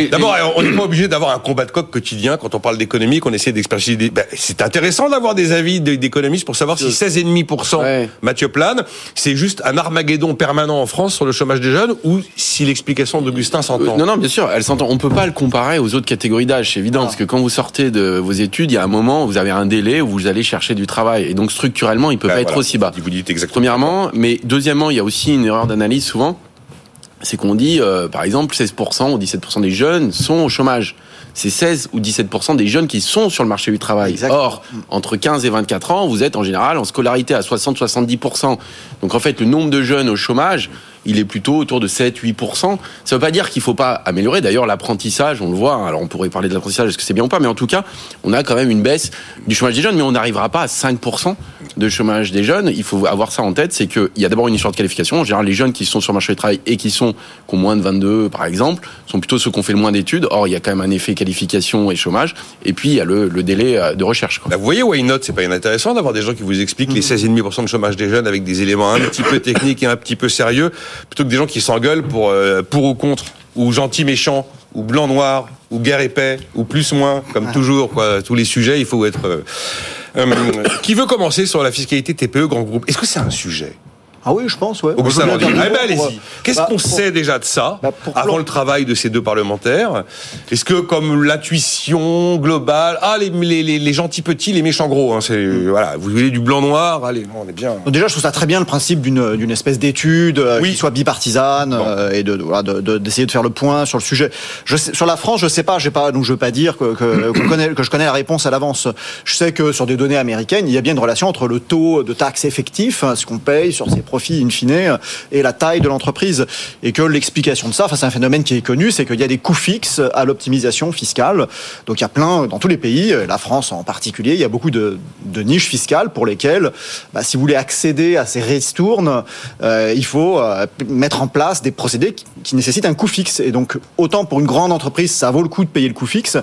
[SPEAKER 2] D'abord, on n'est pas obligé d'avoir un combat de coq quotidien quand on parle d'économie, qu'on essaie d'expliciter. Ben, c'est intéressant d'avoir des avis d'économistes pour savoir si 16,5% Mathieu Plane, c'est juste un armageddon permanent en France sur le chômage des jeunes ou si l'explication d'Augustin s'entend.
[SPEAKER 3] Euh, non, non, bien sûr, elle s'entend. On peut pas le comparer aux autres catégories d'âge, c'est évident, ah. parce que quand vous sortez de vos études, il y a un moment où vous avez un délai où vous allez chercher du travail. Et donc structurellement, il peut pas être aussi bas.
[SPEAKER 2] Vous dites exactement.
[SPEAKER 3] Premièrement, mais deuxièmement, il y a aussi une erreur d'analyse souvent. C'est qu'on dit, euh, par exemple, 16% ou 17% des jeunes sont au chômage. C'est 16 ou 17% des jeunes qui sont sur le marché du travail. Or, entre 15 et 24 ans, vous êtes en général en scolarité à 60-70%. Donc en fait, le nombre de jeunes au chômage, il est plutôt autour de 7-8%. Ça ne veut pas dire qu'il ne faut pas améliorer. D'ailleurs, l'apprentissage, on le voit. Hein. Alors, on pourrait parler de l'apprentissage, est-ce que c'est bien ou pas Mais en tout cas, on a quand même une baisse du chômage des jeunes, mais on n'arrivera pas à 5% de chômage des jeunes. Il faut avoir ça en tête. C'est qu'il y a d'abord une histoire de qualification. En général, les jeunes qui sont sur le marché du travail et qui sont qui ont moins de 22, par exemple, sont plutôt ceux qui ont fait le moins d'études. Or, il y a quand même un effet qualification et chômage. Et puis, il y a le, délai euh, de recherche.
[SPEAKER 2] Bah, vous voyez, why not? C'est pas inintéressant d'avoir des gens qui vous expliquent les 16,5% de chômage des jeunes avec des éléments un petit peu techniques et un petit peu sérieux, plutôt que des gens qui sont gueule pour, euh, pour ou contre, ou gentil méchant, ou blanc noir, ou guerre et paix, ou plus moins, comme toujours, quoi. Tous les sujets, il faut être. Euh, euh, qui veut commencer sur la fiscalité TPE grand groupe? Est-ce que c'est un sujet?
[SPEAKER 4] Ah oui, je pense, ouais.
[SPEAKER 2] Augustin eh ben, allez-y. Qu'est-ce bah, qu'on sait déjà de ça, bah, avant le travail de ces deux parlementaires? Est-ce que, comme l'intuition globale, ah, les, les, les, gentils petits, les méchants gros, hein, c'est, mm. voilà, vous voulez du blanc-noir, allez, on est bien.
[SPEAKER 4] déjà, je trouve ça très bien le principe d'une, d'une espèce d'étude euh, qui soit bipartisane euh, et de, de, d'essayer de faire le point sur le sujet. Je sais, sur la France, je sais pas, j'ai pas, donc je veux pas dire que, que, que je connais la réponse à l'avance. Je sais que sur des données américaines, il y a bien une relation entre le taux de taxes effectif, hein, ce qu'on paye sur ces produits profit in fine et la taille de l'entreprise. Et que l'explication de ça, enfin, c'est un phénomène qui est connu, c'est qu'il y a des coûts fixes à l'optimisation fiscale. Donc il y a plein, dans tous les pays, la France en particulier, il y a beaucoup de, niches fiscales pour lesquelles, bah, si vous voulez accéder à ces ristournes, euh, il faut euh, mettre en place des procédés qui, qui nécessitent un coût fixe. Et donc autant pour une grande entreprise, ça vaut le coup de payer le coût fixe,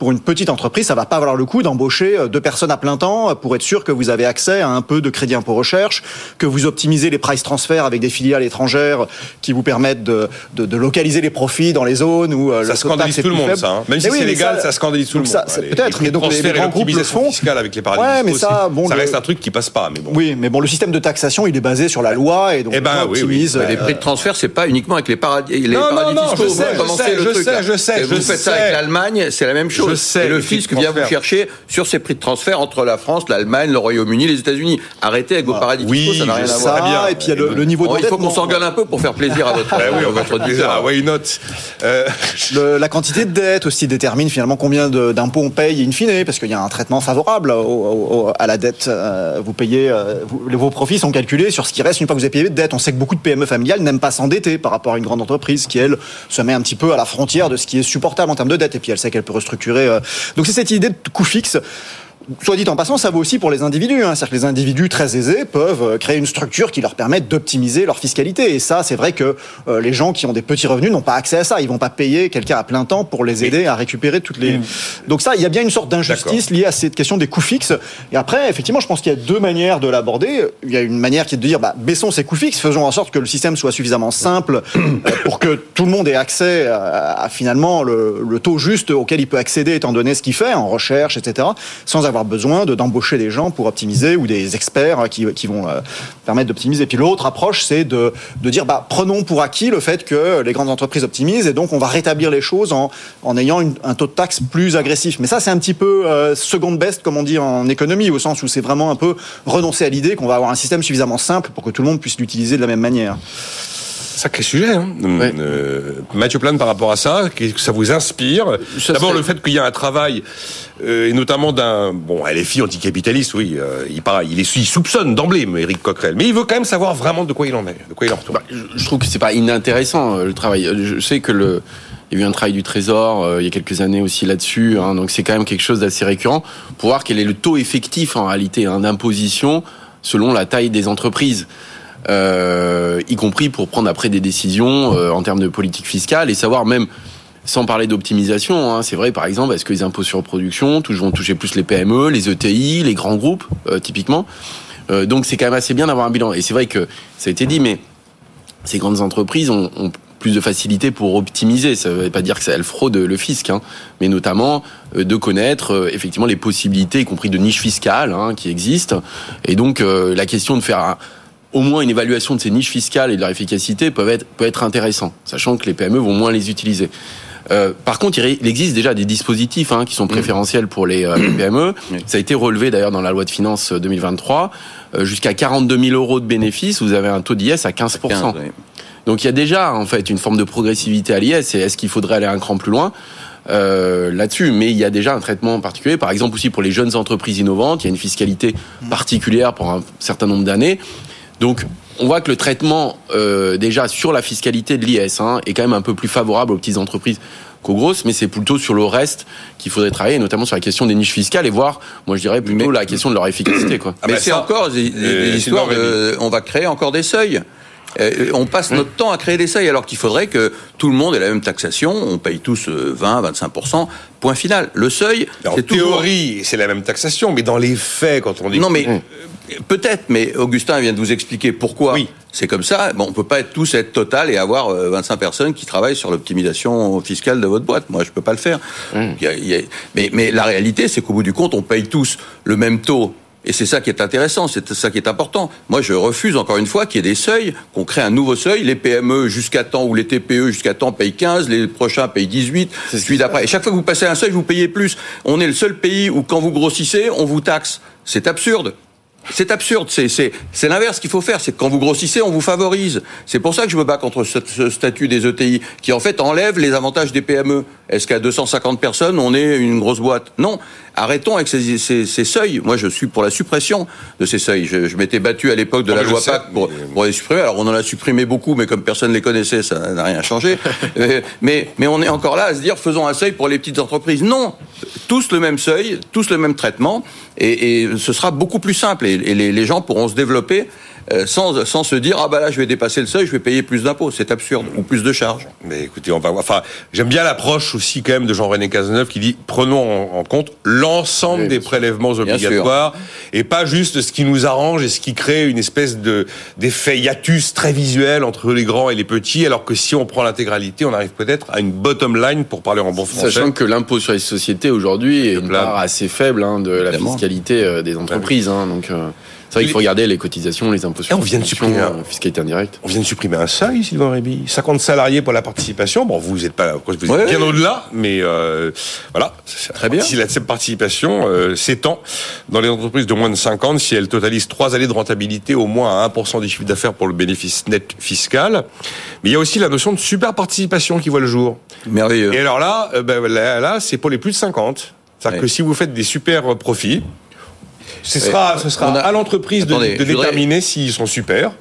[SPEAKER 4] pour une petite entreprise, ça va pas valoir le coup d'embaucher euh, deux personnes à plein temps pour être sûr que vous avez accès à un peu de crédit impôt recherche, que vous optimisez les price transferts avec des filiales étrangères qui vous permettent de, de, de localiser les profits dans les zones où
[SPEAKER 2] euh, ça scandalise tout le monde, ça. Hein. Même si c'est légal, ça, scandalise tout le monde.
[SPEAKER 4] Peut-être, mais donc les, les grands groupes le font.
[SPEAKER 2] avec les paradis ouais, mais ça, bon, ça reste un truc qui passe pas. Mais bon.
[SPEAKER 4] Oui, mais bon, le système de taxation, il est basé sur la loi et donc
[SPEAKER 2] eh ben,
[SPEAKER 4] on optimise.
[SPEAKER 5] Oui, oui. Les prix de transfert, c'est pas uniquement avec les paradis, les
[SPEAKER 2] non,
[SPEAKER 5] paradis
[SPEAKER 2] non, non,
[SPEAKER 5] fiscaux.
[SPEAKER 2] Je sais, je sais, je sais, je sais.
[SPEAKER 5] Vous faites ça avec l'Allemagne, c'est la même chose.
[SPEAKER 2] Je sais.
[SPEAKER 5] Le fisc vient vous chercher sur ces prix de transfert entre la France, l'Allemagne, le Royaume-Uni, les États-Unis. Arrêtez avec vos paradis fiscaux, ça n'a rien à voir.
[SPEAKER 4] Bien. Et puis il y a le, niveau de
[SPEAKER 5] Il faut qu'on s'engueule un peu pour faire plaisir à votre,
[SPEAKER 2] oui, votre
[SPEAKER 5] diseur.
[SPEAKER 2] Why not
[SPEAKER 4] euh... le, La quantité de dette aussi détermine finalement combien d'impôts on paye in fine, parce qu'il y a un traitement favorable au, au, à la dette. Euh, vous payez, euh, vous, vos profits sont calculés sur ce qui reste une fois que vous avez payé de dette. On sait que beaucoup de PME familiales n'aiment pas s'endetter par rapport à une grande entreprise qui, elle, se met un petit peu à la frontière de ce qui est supportable en termes de dette. Et puis elle sait qu'elle peut restructurer. Euh... Donc c'est cette idée de coût fixe. Soit dit en passant, ça vaut aussi pour les individus. Hein. C'est-à-dire que les individus très aisés peuvent créer une structure qui leur permette d'optimiser leur fiscalité. Et ça, c'est vrai que euh, les gens qui ont des petits revenus n'ont pas accès à ça. Ils vont pas payer quelqu'un à plein temps pour les aider à récupérer toutes les. Donc ça, il y a bien une sorte d'injustice liée à cette question des coûts fixes. Et après, effectivement, je pense qu'il y a deux manières de l'aborder. Il y a une manière qui est de dire, bah, baissons ces coûts fixes, faisons en sorte que le système soit suffisamment simple pour que tout le monde ait accès à, à finalement le, le, taux juste auquel il peut accéder étant donné ce qu'il fait en recherche, etc., sans avoir besoin d'embaucher de, des gens pour optimiser ou des experts qui, qui vont euh, permettre d'optimiser. Puis l'autre approche, c'est de, de dire, bah, prenons pour acquis le fait que les grandes entreprises optimisent et donc on va rétablir les choses en, en ayant un taux de taxe plus agressif. Mais ça, c'est un petit peu euh, seconde best, comme on dit en économie, au sens où c'est vraiment un peu renoncer à l'idée qu'on va avoir un système suffisamment simple pour que tout le monde puisse l'utiliser de la même manière.
[SPEAKER 2] Sacré sujet. Hein. Ouais. Euh, Mathieu Plane, par rapport à ça, que ça vous inspire D'abord, le fait qu'il y a un travail, euh, et notamment d'un... Bon, LFI anticapitaliste, oui, euh, il, para, il, est, il soupçonne d'emblée Éric Coquerel, mais il veut quand même savoir vraiment de quoi il en est, de quoi il en retourne.
[SPEAKER 3] Bah, je trouve que c'est pas inintéressant, le travail. Je sais que le... Il y a eu un travail du Trésor euh, il y a quelques années aussi là-dessus, hein, donc c'est quand même quelque chose d'assez récurrent pour voir quel est le taux effectif en réalité hein, d'imposition selon la taille des entreprises y compris pour prendre après des décisions euh, en termes de politique fiscale et savoir même sans parler d'optimisation, hein, c'est vrai par exemple, est-ce que les impôts sur production vont toucher plus les PME, les ETI, les grands groupes, euh, typiquement euh, Donc c'est quand même assez bien d'avoir un bilan. Et c'est vrai que ça a été dit, mais ces grandes entreprises ont, ont plus de facilité pour optimiser. Ça ne veut pas dire que elles fraudent le fisc, hein, mais notamment euh, de connaître euh, effectivement les possibilités, y compris de niches fiscales hein, qui existent. Et donc euh, la question de faire un, au moins une évaluation de ces niches fiscales et de leur efficacité peut être, peut être intéressant, sachant que les PME vont moins les utiliser. Euh, par contre, il existe déjà des dispositifs hein, qui sont préférentiels pour les, euh, les PME. Ça a été relevé d'ailleurs dans la loi de finances 2023. Euh, Jusqu'à 42 000 euros de bénéfices, vous avez un taux d'IS à 15 15, oui. Donc il y a déjà en fait une forme de progressivité à l'IS. Et est-ce qu'il faudrait aller un cran plus loin? Euh, là-dessus, mais il y a déjà un traitement particulier. Par exemple aussi pour les jeunes entreprises innovantes, il y a une fiscalité particulière pour un certain nombre d'années. Donc, on voit que le traitement euh, déjà sur la fiscalité de l'IS hein, est quand même un peu plus favorable aux petites entreprises qu'aux grosses, mais c'est plutôt sur le reste qu'il faudrait travailler, notamment sur la question des niches fiscales et voir, moi je dirais plutôt mais, la question de leur efficacité. Quoi.
[SPEAKER 5] Ah mais bah c'est encore des, des histoires de, on va créer encore des seuils. Euh, on passe notre temps à créer des seuils alors qu'il faudrait que tout le monde ait la même taxation. On paye tous 20, 25% Point final. Le seuil,
[SPEAKER 2] en théorie, toujours... c'est la même taxation, mais dans les faits, quand on dit
[SPEAKER 5] non, mais mmh. peut-être. Mais Augustin vient de vous expliquer pourquoi.
[SPEAKER 2] Oui.
[SPEAKER 5] C'est comme ça. Bon, on peut pas être tous être total et avoir 25 personnes qui travaillent sur l'optimisation fiscale de votre boîte. Moi, je peux pas le faire. Mmh. Il y a, il y a... mais, mais la réalité, c'est qu'au bout du compte, on paye tous le même taux et c'est ça qui est intéressant, c'est ça qui est important. Moi, je refuse encore une fois qu'il y ait des seuils, qu'on crée un nouveau seuil. Les PME jusqu'à temps ou les TPE jusqu'à temps payent 15, les prochains payent 18, celui d'après. Et chaque fois que vous passez un seuil, vous payez plus. On est le seul pays où quand vous grossissez, on vous taxe. C'est absurde. c'est absurde. C'est l'inverse qu'il faut faire. C'est que quand vous grossissez, on vous favorise. C'est pour ça que je me bats contre ce, statut des ETI, qui en fait enlève les avantages des PME. Est-ce qu'à 250 personnes, on est une grosse boîte? Non. Arrêtons avec ces, seuils. Moi, je suis pour la suppression de ces seuils. Je, m'étais battu à l'époque de la loi PAC pour, les supprimer. Alors, on en a supprimé beaucoup, mais comme personne ne les connaissait, ça n'a rien changé. Euh, mais, mais on est encore là à se dire, faisons un seuil pour les petites entreprises. Non Tous le même seuil, tous le même traitement, et, ce sera beaucoup plus simple. Et, les, les gens pourront se développer euh, sans, sans se dire ah bah là je vais dépasser le seuil, je vais payer plus d'impôts. C'est absurde ou plus de charges.
[SPEAKER 2] Mais écoutez, on va voir. Enfin, j'aime bien l'approche aussi quand même de Jean-René Cazeneuve qui dit prenons en, compte l'ensemble des prélèvements obligatoires et pas juste ce qui nous arrange et ce qui crée une espèce de d'effet hiatus très visuel entre les grands et les petits, alors que si on prend l'intégralité, on arrive peut-être à une bottom line pour parler en bon français.
[SPEAKER 3] Sachant que l'impôt sur les sociétés aujourd'hui est une part assez faible hein, de la fiscalité euh, des entreprises, hein, donc. Euh, c'est vrai qu'il faut regarder les cotisations, les impôts sur
[SPEAKER 2] on vient de supprimer un...
[SPEAKER 3] fiscalité indirecte.
[SPEAKER 2] On vient de supprimer un seuil, Sylvain Réby. 50 salariés pour la participation. Bon, vous êtes pas, vous êtes bien au-delà, mais euh, voilà.
[SPEAKER 3] Très bien.
[SPEAKER 2] Si cette participation euh, s'étend dans les entreprises de moins de 50, si elles totalisent trois années de rentabilité, au moins à 1% du chiffre d'affaires pour le bénéfice net fiscal. Mais il y a aussi la notion de super participation qui voit le jour.
[SPEAKER 5] Merveilleux.
[SPEAKER 2] Et alors là, euh, ben, là, là c'est pour les plus de 50. C'est-à-dire que si vous faites des super profits, ce sera, ce sera à l'entreprise de, de déterminer s'ils sont super.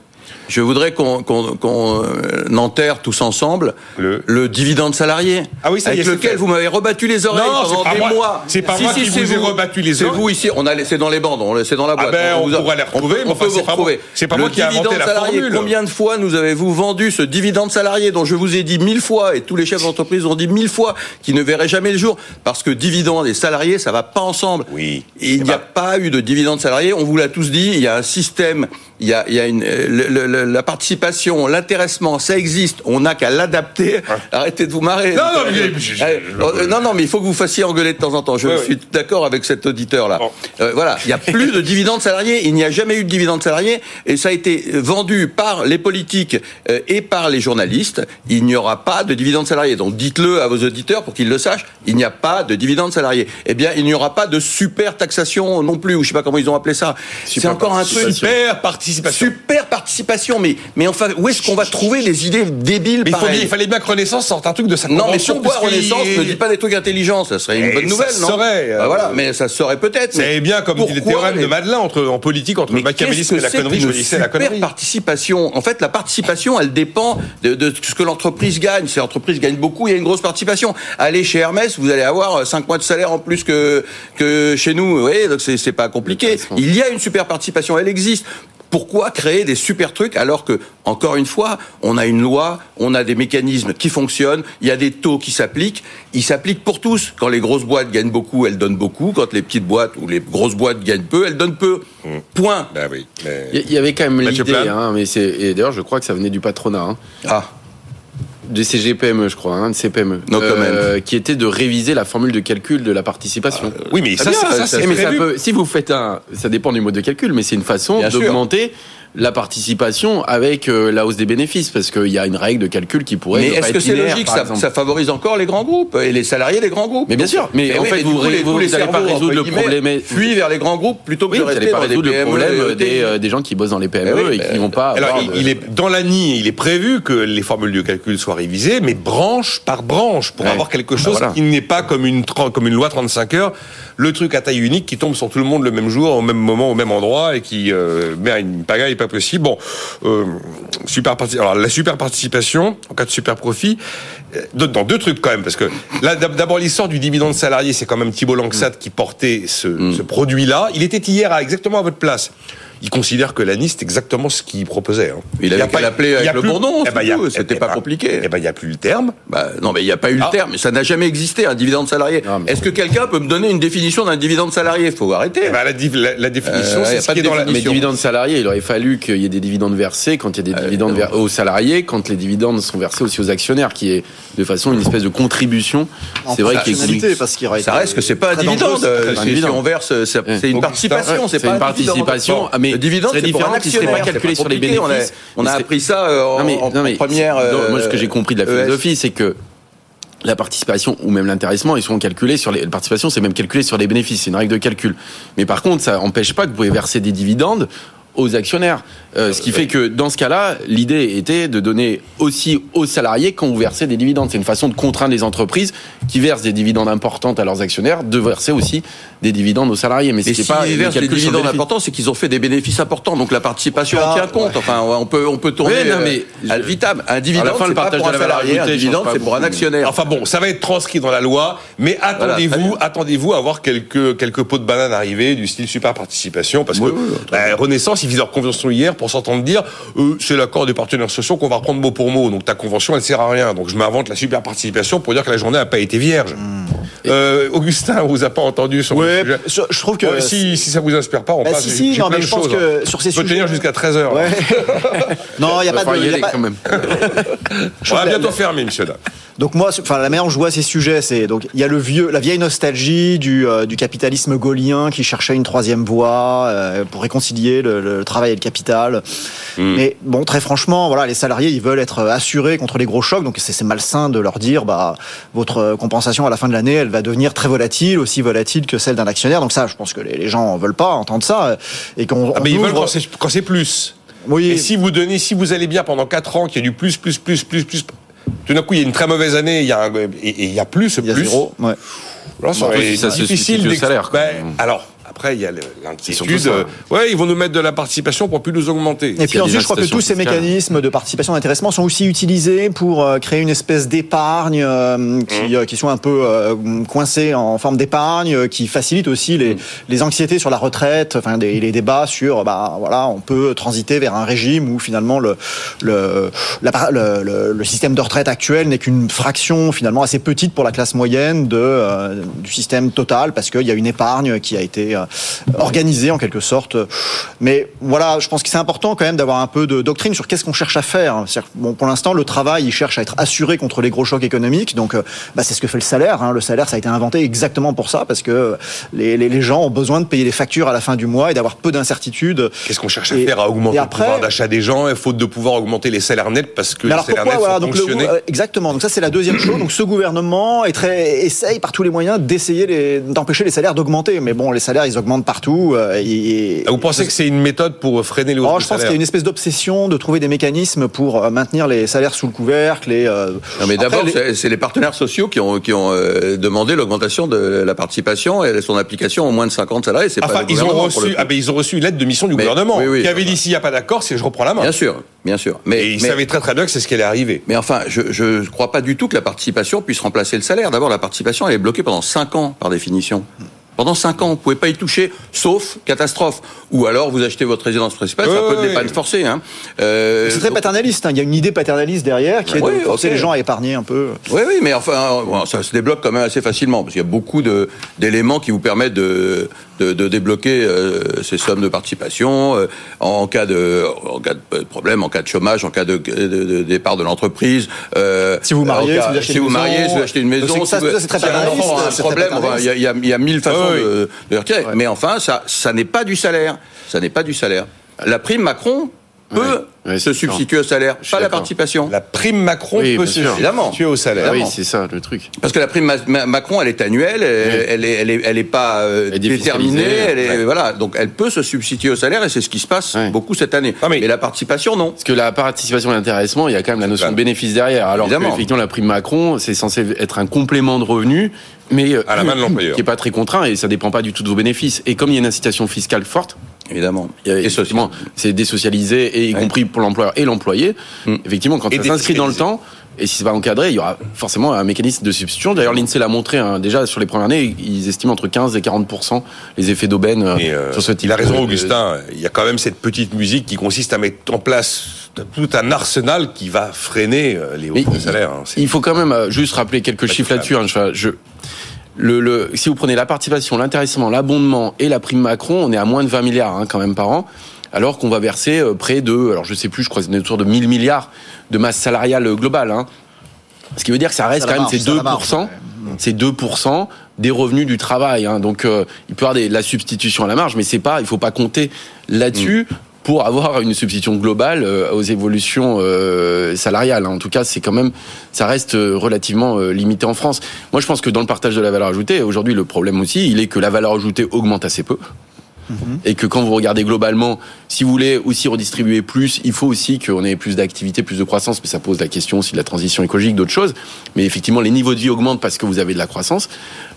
[SPEAKER 5] Je voudrais qu'on euh, enterre tous ensemble le, dividende salarié.
[SPEAKER 2] Ah oui, ça
[SPEAKER 5] avec lequel vous m'avez rebattu les oreilles pendant des mois.
[SPEAKER 2] C'est pas moi qui vous, ai rebattu les oreilles.
[SPEAKER 5] C'est vous ici. On a laissé dans les bandes. On c'est dans la boîte.
[SPEAKER 2] Ah ben, on, pourra les retrouver. On, peut vous retrouver. C'est pas moi qui ai inventé la salarié, formule.
[SPEAKER 5] Combien de fois nous avez-vous vendu ce dividende salarié dont je vous ai dit mille fois et tous les chefs d'entreprise ont dit mille fois qu'il ne verrait jamais le jour? Parce que dividende et salarié ça va pas ensemble.
[SPEAKER 2] Oui.
[SPEAKER 5] il n'y a pas eu de dividende salarié. On vous l'a tous dit. Il y a un système. Il y a, il y a une la participation, l'intéressement, ça existe. On n'a qu'à l'adapter. Arrêtez de vous marrer.
[SPEAKER 2] Non, non, mais,
[SPEAKER 5] euh, non, non, mais il faut que vous fassiez engueuler de temps en temps. Je suis d'accord avec cet auditeur-là. Euh, voilà, il n'y a plus de dividendes salariés. Il n'y a jamais eu de dividendes salariés. Et ça a été vendu par les politiques euh, et par les journalistes. Il n'y aura pas de dividendes salariés. Donc dites-le à vos auditeurs pour qu'ils le sachent. Il n'y a pas de dividendes salariés. Eh bien, il n'y aura pas de super taxation non plus, ou je sais pas comment ils ont appelé ça. C'est encore un truc.
[SPEAKER 2] Super participation.
[SPEAKER 5] Super participation. Mais, mais enfin, où est-ce qu'on va trouver des idées débiles
[SPEAKER 2] mais il, fallait bien que Renaissance sorte un truc de sa
[SPEAKER 5] Non, mais pourquoi Renaissance ne dit pas des trucs intelligents Ça serait une bonne nouvelle,
[SPEAKER 2] non
[SPEAKER 5] serait, bah, voilà, mais ça serait peut-être.
[SPEAKER 2] C'est bien comme dit le théorème de Madelin entre, en politique entre le machiavélisme et la connerie. Je la connerie.
[SPEAKER 5] participation? En fait, la participation, elle dépend de, ce que l'entreprise gagne. Si l'entreprise gagne beaucoup, il y a une grosse participation. Allez chez Hermès, vous allez avoir 5 mois de salaire en plus que, que chez nous. Vous voyez, donc c'est pas compliqué. Il y a une super participation, elle existe. Pourquoi créer des super trucs alors que, encore une fois, on a une loi, on a des mécanismes qui fonctionnent, il y a des taux qui s'appliquent, ils s'appliquent pour tous. Quand les grosses boîtes gagnent beaucoup, elles donnent beaucoup. Quand les petites boîtes ou les grosses boîtes gagnent peu, elles donnent peu. Mmh. Point.
[SPEAKER 2] Ben oui,
[SPEAKER 3] Il y avait quand même l'idée, hein, mais c'est et d'ailleurs je crois que ça venait du patronat. Hein.
[SPEAKER 5] Ah
[SPEAKER 3] du CGPME, je crois, hein, de CPME, euh, qui était de réviser la formule de calcul de la participation.
[SPEAKER 2] Euh, oui, mais ça, ça, c'est prévu.
[SPEAKER 3] si vous faites un, ça dépend du mode de calcul, mais c'est une façon d'augmenter la participation avec euh, la hausse des bénéfices, parce qu'il y a une règle de calcul qui pourrait.
[SPEAKER 5] Mais est-ce que c'est logique ça, ça, favorise encore les grands groupes et les salariés des grands groupes?
[SPEAKER 3] Mais bien sûr. Mais, en fait, vous n'allez pas résoudre le problème.
[SPEAKER 5] Fuient vers les grands groupes plutôt que
[SPEAKER 3] de rester pas résoudre le problème des, des, gens qui bossent dans les PME et qui vont pas.
[SPEAKER 2] Alors, il, est dans l'ANI, il est prévu que les formules de calcul soient révisées, mais branche par branche pour avoir quelque chose qui n'est pas comme une comme une loi 35 heures, le truc à taille unique qui tombe sur tout le monde le même jour, au même moment, au même endroit et qui euh, met une pagaille pas possible. Bon, euh, super alors la super participation en cas de super profit, euh, dans deux trucs quand même, parce que là, d'abord l'histoire du dividende salarié, c'est quand même Thibault Langsat qui portait ce, mm. ce produit-là. Il était hier à exactement à votre place il considère que l'ANI, c'est exactement ce qu'il proposait. Hein.
[SPEAKER 5] Il avait qu'à l'appeler avec le bon nom, eh ben, c'était pas compliqué.
[SPEAKER 2] Eh ben, il n'y a plus le terme.
[SPEAKER 5] Bah, non, mais il n'y a pas eu le ah. terme. Ça n'a jamais existé, un dividende salarié. Est-ce que quelqu'un peut me donner une définition d'un dividende salarié? Il faut arrêter.
[SPEAKER 2] Eh ben, la, définition, euh, c'est ce qui est dans la...
[SPEAKER 3] Mais dividende salarié, il aurait fallu qu'il y ait des dividendes versés quand il y a des euh, dividendes aux salariés, quand les dividendes sont versés aussi aux actionnaires, qui est de façon une espèce de contribution.
[SPEAKER 4] C'est vrai qu'il est parce qu'il
[SPEAKER 5] Ça reste que c'est pas un dividende. Si on verse, c'est une participation, c'est pas
[SPEAKER 3] une participation.
[SPEAKER 5] Mais dividende, c'est qui ne serait pas calculé sur les bénéfices. On a, appris ça euh, en, première.
[SPEAKER 3] moi, ce que j'ai compris de la euh, philosophie, c'est que la participation ou même l'intéressement, ils sont calculés sur les la participation, c'est même calculé sur les bénéfices, c'est une règle de calcul. Mais par contre, ça n'empêche pas que vous pouvez verser des dividendes aux actionnaires. Euh, ce qui fait que dans ce cas-là, l'idée était de donner aussi aux salariés quand vous versez des dividendes. C'est une façon de contraindre les entreprises qui versent des dividendes importantes à leurs actionnaires de verser aussi des dividendes aux salariés.
[SPEAKER 5] Mais, ce pas ils versent des dividendes importants, c'est qu'ils ont fait des bénéfices importants. Donc la participation en tient compte. Enfin, on peut on peut tourner. non, mais euh, vitam, un dividende, c'est pas pour un salarié, un dividende, c'est pour un actionnaire.
[SPEAKER 2] Enfin bon, ça va être transcrit dans la loi, mais attendez-vous, attendez-vous à voir quelques quelques pots de banane arriver du style super participation, parce que bah, Renaissance, ils visent leur convention hier pour s'entendre dire, euh, c'est l'accord des partenaires sociaux qu'on va reprendre mot pour mot. Donc ta convention, elle sert à rien. Donc je m'invente la super participation pour dire que la journée n'a pas été vierge. Hmm. Euh, Augustin, on vous a pas entendu sur
[SPEAKER 4] le sujet. Je trouve que
[SPEAKER 2] si, si ça vous inspire pas, on bah, passe.
[SPEAKER 4] Si, si, non, mais je pense que hein. sur ces
[SPEAKER 2] sujets,
[SPEAKER 4] tenir
[SPEAKER 2] jusqu'à 13 h
[SPEAKER 4] ouais. non, il y a pas de.
[SPEAKER 3] Y quand même.
[SPEAKER 2] on va bientôt fermer, monsieur.
[SPEAKER 4] Donc moi, enfin la manière dont je vois ces sujets, c'est donc il y a le vieux, la vieille nostalgie du, euh, du capitalisme gaulien qui cherchait une troisième voie euh, pour réconcilier le, travail et le capital. Hmm. Mais bon, très franchement, voilà, les salariés, ils veulent être assurés contre les gros chocs, donc c'est malsain de leur dire, bah votre compensation à la fin de l'année, elle va devenir très volatile, aussi volatile que celle d'un actionnaire. Donc ça, je pense que les, gens veulent pas entendre ça et qu'on.
[SPEAKER 2] Ah, mais ils veulent quand c'est plus. Oui. Et si vous donnez, si vous allez bien pendant 4 ans, qu'il y a du plus, plus, plus, plus, plus, tout d'un coup, il y a une très mauvaise année, il y a, un, et, il y a plus, il y a plus. Zéro, ouais.
[SPEAKER 3] Là, ça, ça difficile. salaire.
[SPEAKER 2] Ben, alors, après, il y a l'inquiétude. Euh, ouais, ils vont nous mettre de la participation pour plus nous augmenter.
[SPEAKER 4] Et puis ensuite, je crois que tous ces mécanismes de participation d'intéressement sont aussi utilisés pour euh, créer une espèce d'épargne euh, qui, mmh. qui sont un peu coincés en forme d'épargne, qui facilite aussi les, mmh. les anxiétés sur la retraite, enfin des, les débats sur, bah voilà, on peut transiter vers un régime où finalement le le, le, le, système de retraite actuel n'est qu'une fraction finalement assez petite pour la classe moyenne de du système total parce qu'il y a une épargne qui a été euh, organisé en quelque sorte. Mais voilà, je pense que c'est important quand même d'avoir un peu de doctrine sur qu'est-ce qu'on cherche à faire. Bon, pour l'instant, le travail, il cherche à être assuré contre les gros chocs économiques. Donc, euh, bah, c'est ce que fait le salaire. Hein. Le salaire, ça a été inventé exactement pour ça, parce que les, les, gens ont besoin de payer les factures à la fin du mois et d'avoir peu d'incertitudes.
[SPEAKER 2] Qu'est-ce qu'on cherche à faire? À augmenter le pouvoir d'achat des gens, faute de pouvoir augmenter les salaires nets parce que les salaires nets voilà, donc
[SPEAKER 4] euh, Exactement. Donc ça, c'est la deuxième chose. Donc ce gouvernement est très, essaye par tous les moyens d'essayer d'empêcher les salaires d'augmenter. Mais bon, les salaires, ils augmentent partout.
[SPEAKER 2] Et, ah, Vous pensez que c'est une méthode pour freiner les hausses oh,
[SPEAKER 4] Je pense qu'il y a une espèce d'obsession de trouver des mécanismes pour euh, maintenir les salaires sous le couvercle. Et, euh,
[SPEAKER 5] non, mais d'abord, c'est les partenaires sociaux qui ont, qui ont euh, demandé l'augmentation de la participation et son application au moins de 50 salariés.
[SPEAKER 2] Enfin, pas ils, ont reçu, ah, ben, ils ont reçu une lettre de mission du gouvernement qui avait dit s'il n'y a pas d'accord, c'est je reprends la main.
[SPEAKER 5] Bien sûr, bien sûr.
[SPEAKER 2] Mais, et ils savaient très très bien que c'est ce qui allait arriver.
[SPEAKER 5] Mais enfin, je ne crois pas du tout que la participation puisse remplacer le salaire. D'abord, la participation, elle est bloquée pendant 5 ans par définition. Pendant 5 ans, vous ne pouvez pas y toucher, sauf catastrophe. Ou alors vous achetez votre résidence principale, c'est un peu de l'épargne forcée. Hein.
[SPEAKER 4] Euh, c'est très paternaliste, hein. il y a une idée paternaliste derrière qui est de forcer les gens à épargner un peu.
[SPEAKER 5] Oui, oui, mais enfin, ça se débloque quand même assez facilement, parce qu'il y a beaucoup d'éléments qui vous permettent de, de, de débloquer euh, ces sommes de participation euh, en, cas de, en cas de problème, en cas de chômage, en cas de, de départ de l'entreprise.
[SPEAKER 4] Euh, si vous mariez,
[SPEAKER 5] si vous, mariez, si vous achetez une maison,
[SPEAKER 4] ça, c'est très paternaliste.
[SPEAKER 5] Un problème, il y, a, il y a mille façons de, retirer. Mais enfin, ça, ça n'est pas du salaire. Ça n'est pas du salaire. La prime Macron peut se substituer au salaire, pas la participation.
[SPEAKER 2] La prime Macron peut se substituer au salaire.
[SPEAKER 3] Ah oui, c'est ça le truc.
[SPEAKER 5] Parce que la prime Macron, elle est annuelle, elle, est, elle, est, elle est pas euh, déterminée, elle est, voilà, donc elle peut se substituer au salaire et c'est ce qui se passe beaucoup cette année. Ah, mais... Et la participation, non.
[SPEAKER 3] Parce que la participation et l'intéressement, il y a quand même la notion de bénéfice derrière. Alors Évidemment. effectivement, la prime Macron, c'est censé être un complément de revenu mais
[SPEAKER 2] à la main de l'employeur.
[SPEAKER 3] qui est pas très contraint et ça dépend pas du tout de vos bénéfices. Et comme il y a une incitation fiscale forte,
[SPEAKER 5] Évidemment.
[SPEAKER 3] Effectivement, c'est désocialisé, et y compris pour l'employeur et l'employé. Mm. Effectivement, quand ça s'inscrit dans le temps, et si c'est pas encadré, il y aura forcément un mécanisme de substitution. D'ailleurs, l'INSEE l'a montré hein, déjà sur les premières années, ils estiment entre 15 et 40 les effets d'aubaine euh, euh, sur ce type.
[SPEAKER 2] Il a raison, Augustin. Il y a quand même cette petite musique qui consiste à mettre en place tout un arsenal qui va freiner euh, les hausses de salaire. Hein.
[SPEAKER 3] Il faut quand même juste rappeler quelques chiffres là-dessus. Hein. Je, le, si vous prenez la participation, l'intéressement, l'abondement et la prime Macron, on est à moins de 20 milliards hein, quand même par an, alors qu'on va verser euh, près de, alors je sais plus, je crois que c'est autour de 1000 milliards de masse salariale globale. Hein. Ce qui veut dire que ça reste quand même ces 2%, c'est 2% des revenus du travail. Hein. Donc euh, il peut y avoir de la substitution à la marge, mais c'est pas, il faut pas compter là-dessus. Mm pour avoir une substitution globale euh, aux évolutions euh, salariales. En tout cas, c'est quand même, ça reste euh, relativement limité en France. Moi, je pense que dans le partage de la valeur ajoutée, aujourd'hui, le problème aussi, il est que la valeur ajoutée augmente assez peu. Mhm. Et que quand vous regardez globalement, si vous voulez aussi redistribuer plus, il faut aussi qu'on ait plus d'activité, plus de croissance. Mais ça pose la question aussi de la transition écologique, d'autres choses. Mais effectivement, les niveaux de vie augmentent parce que vous avez de la croissance,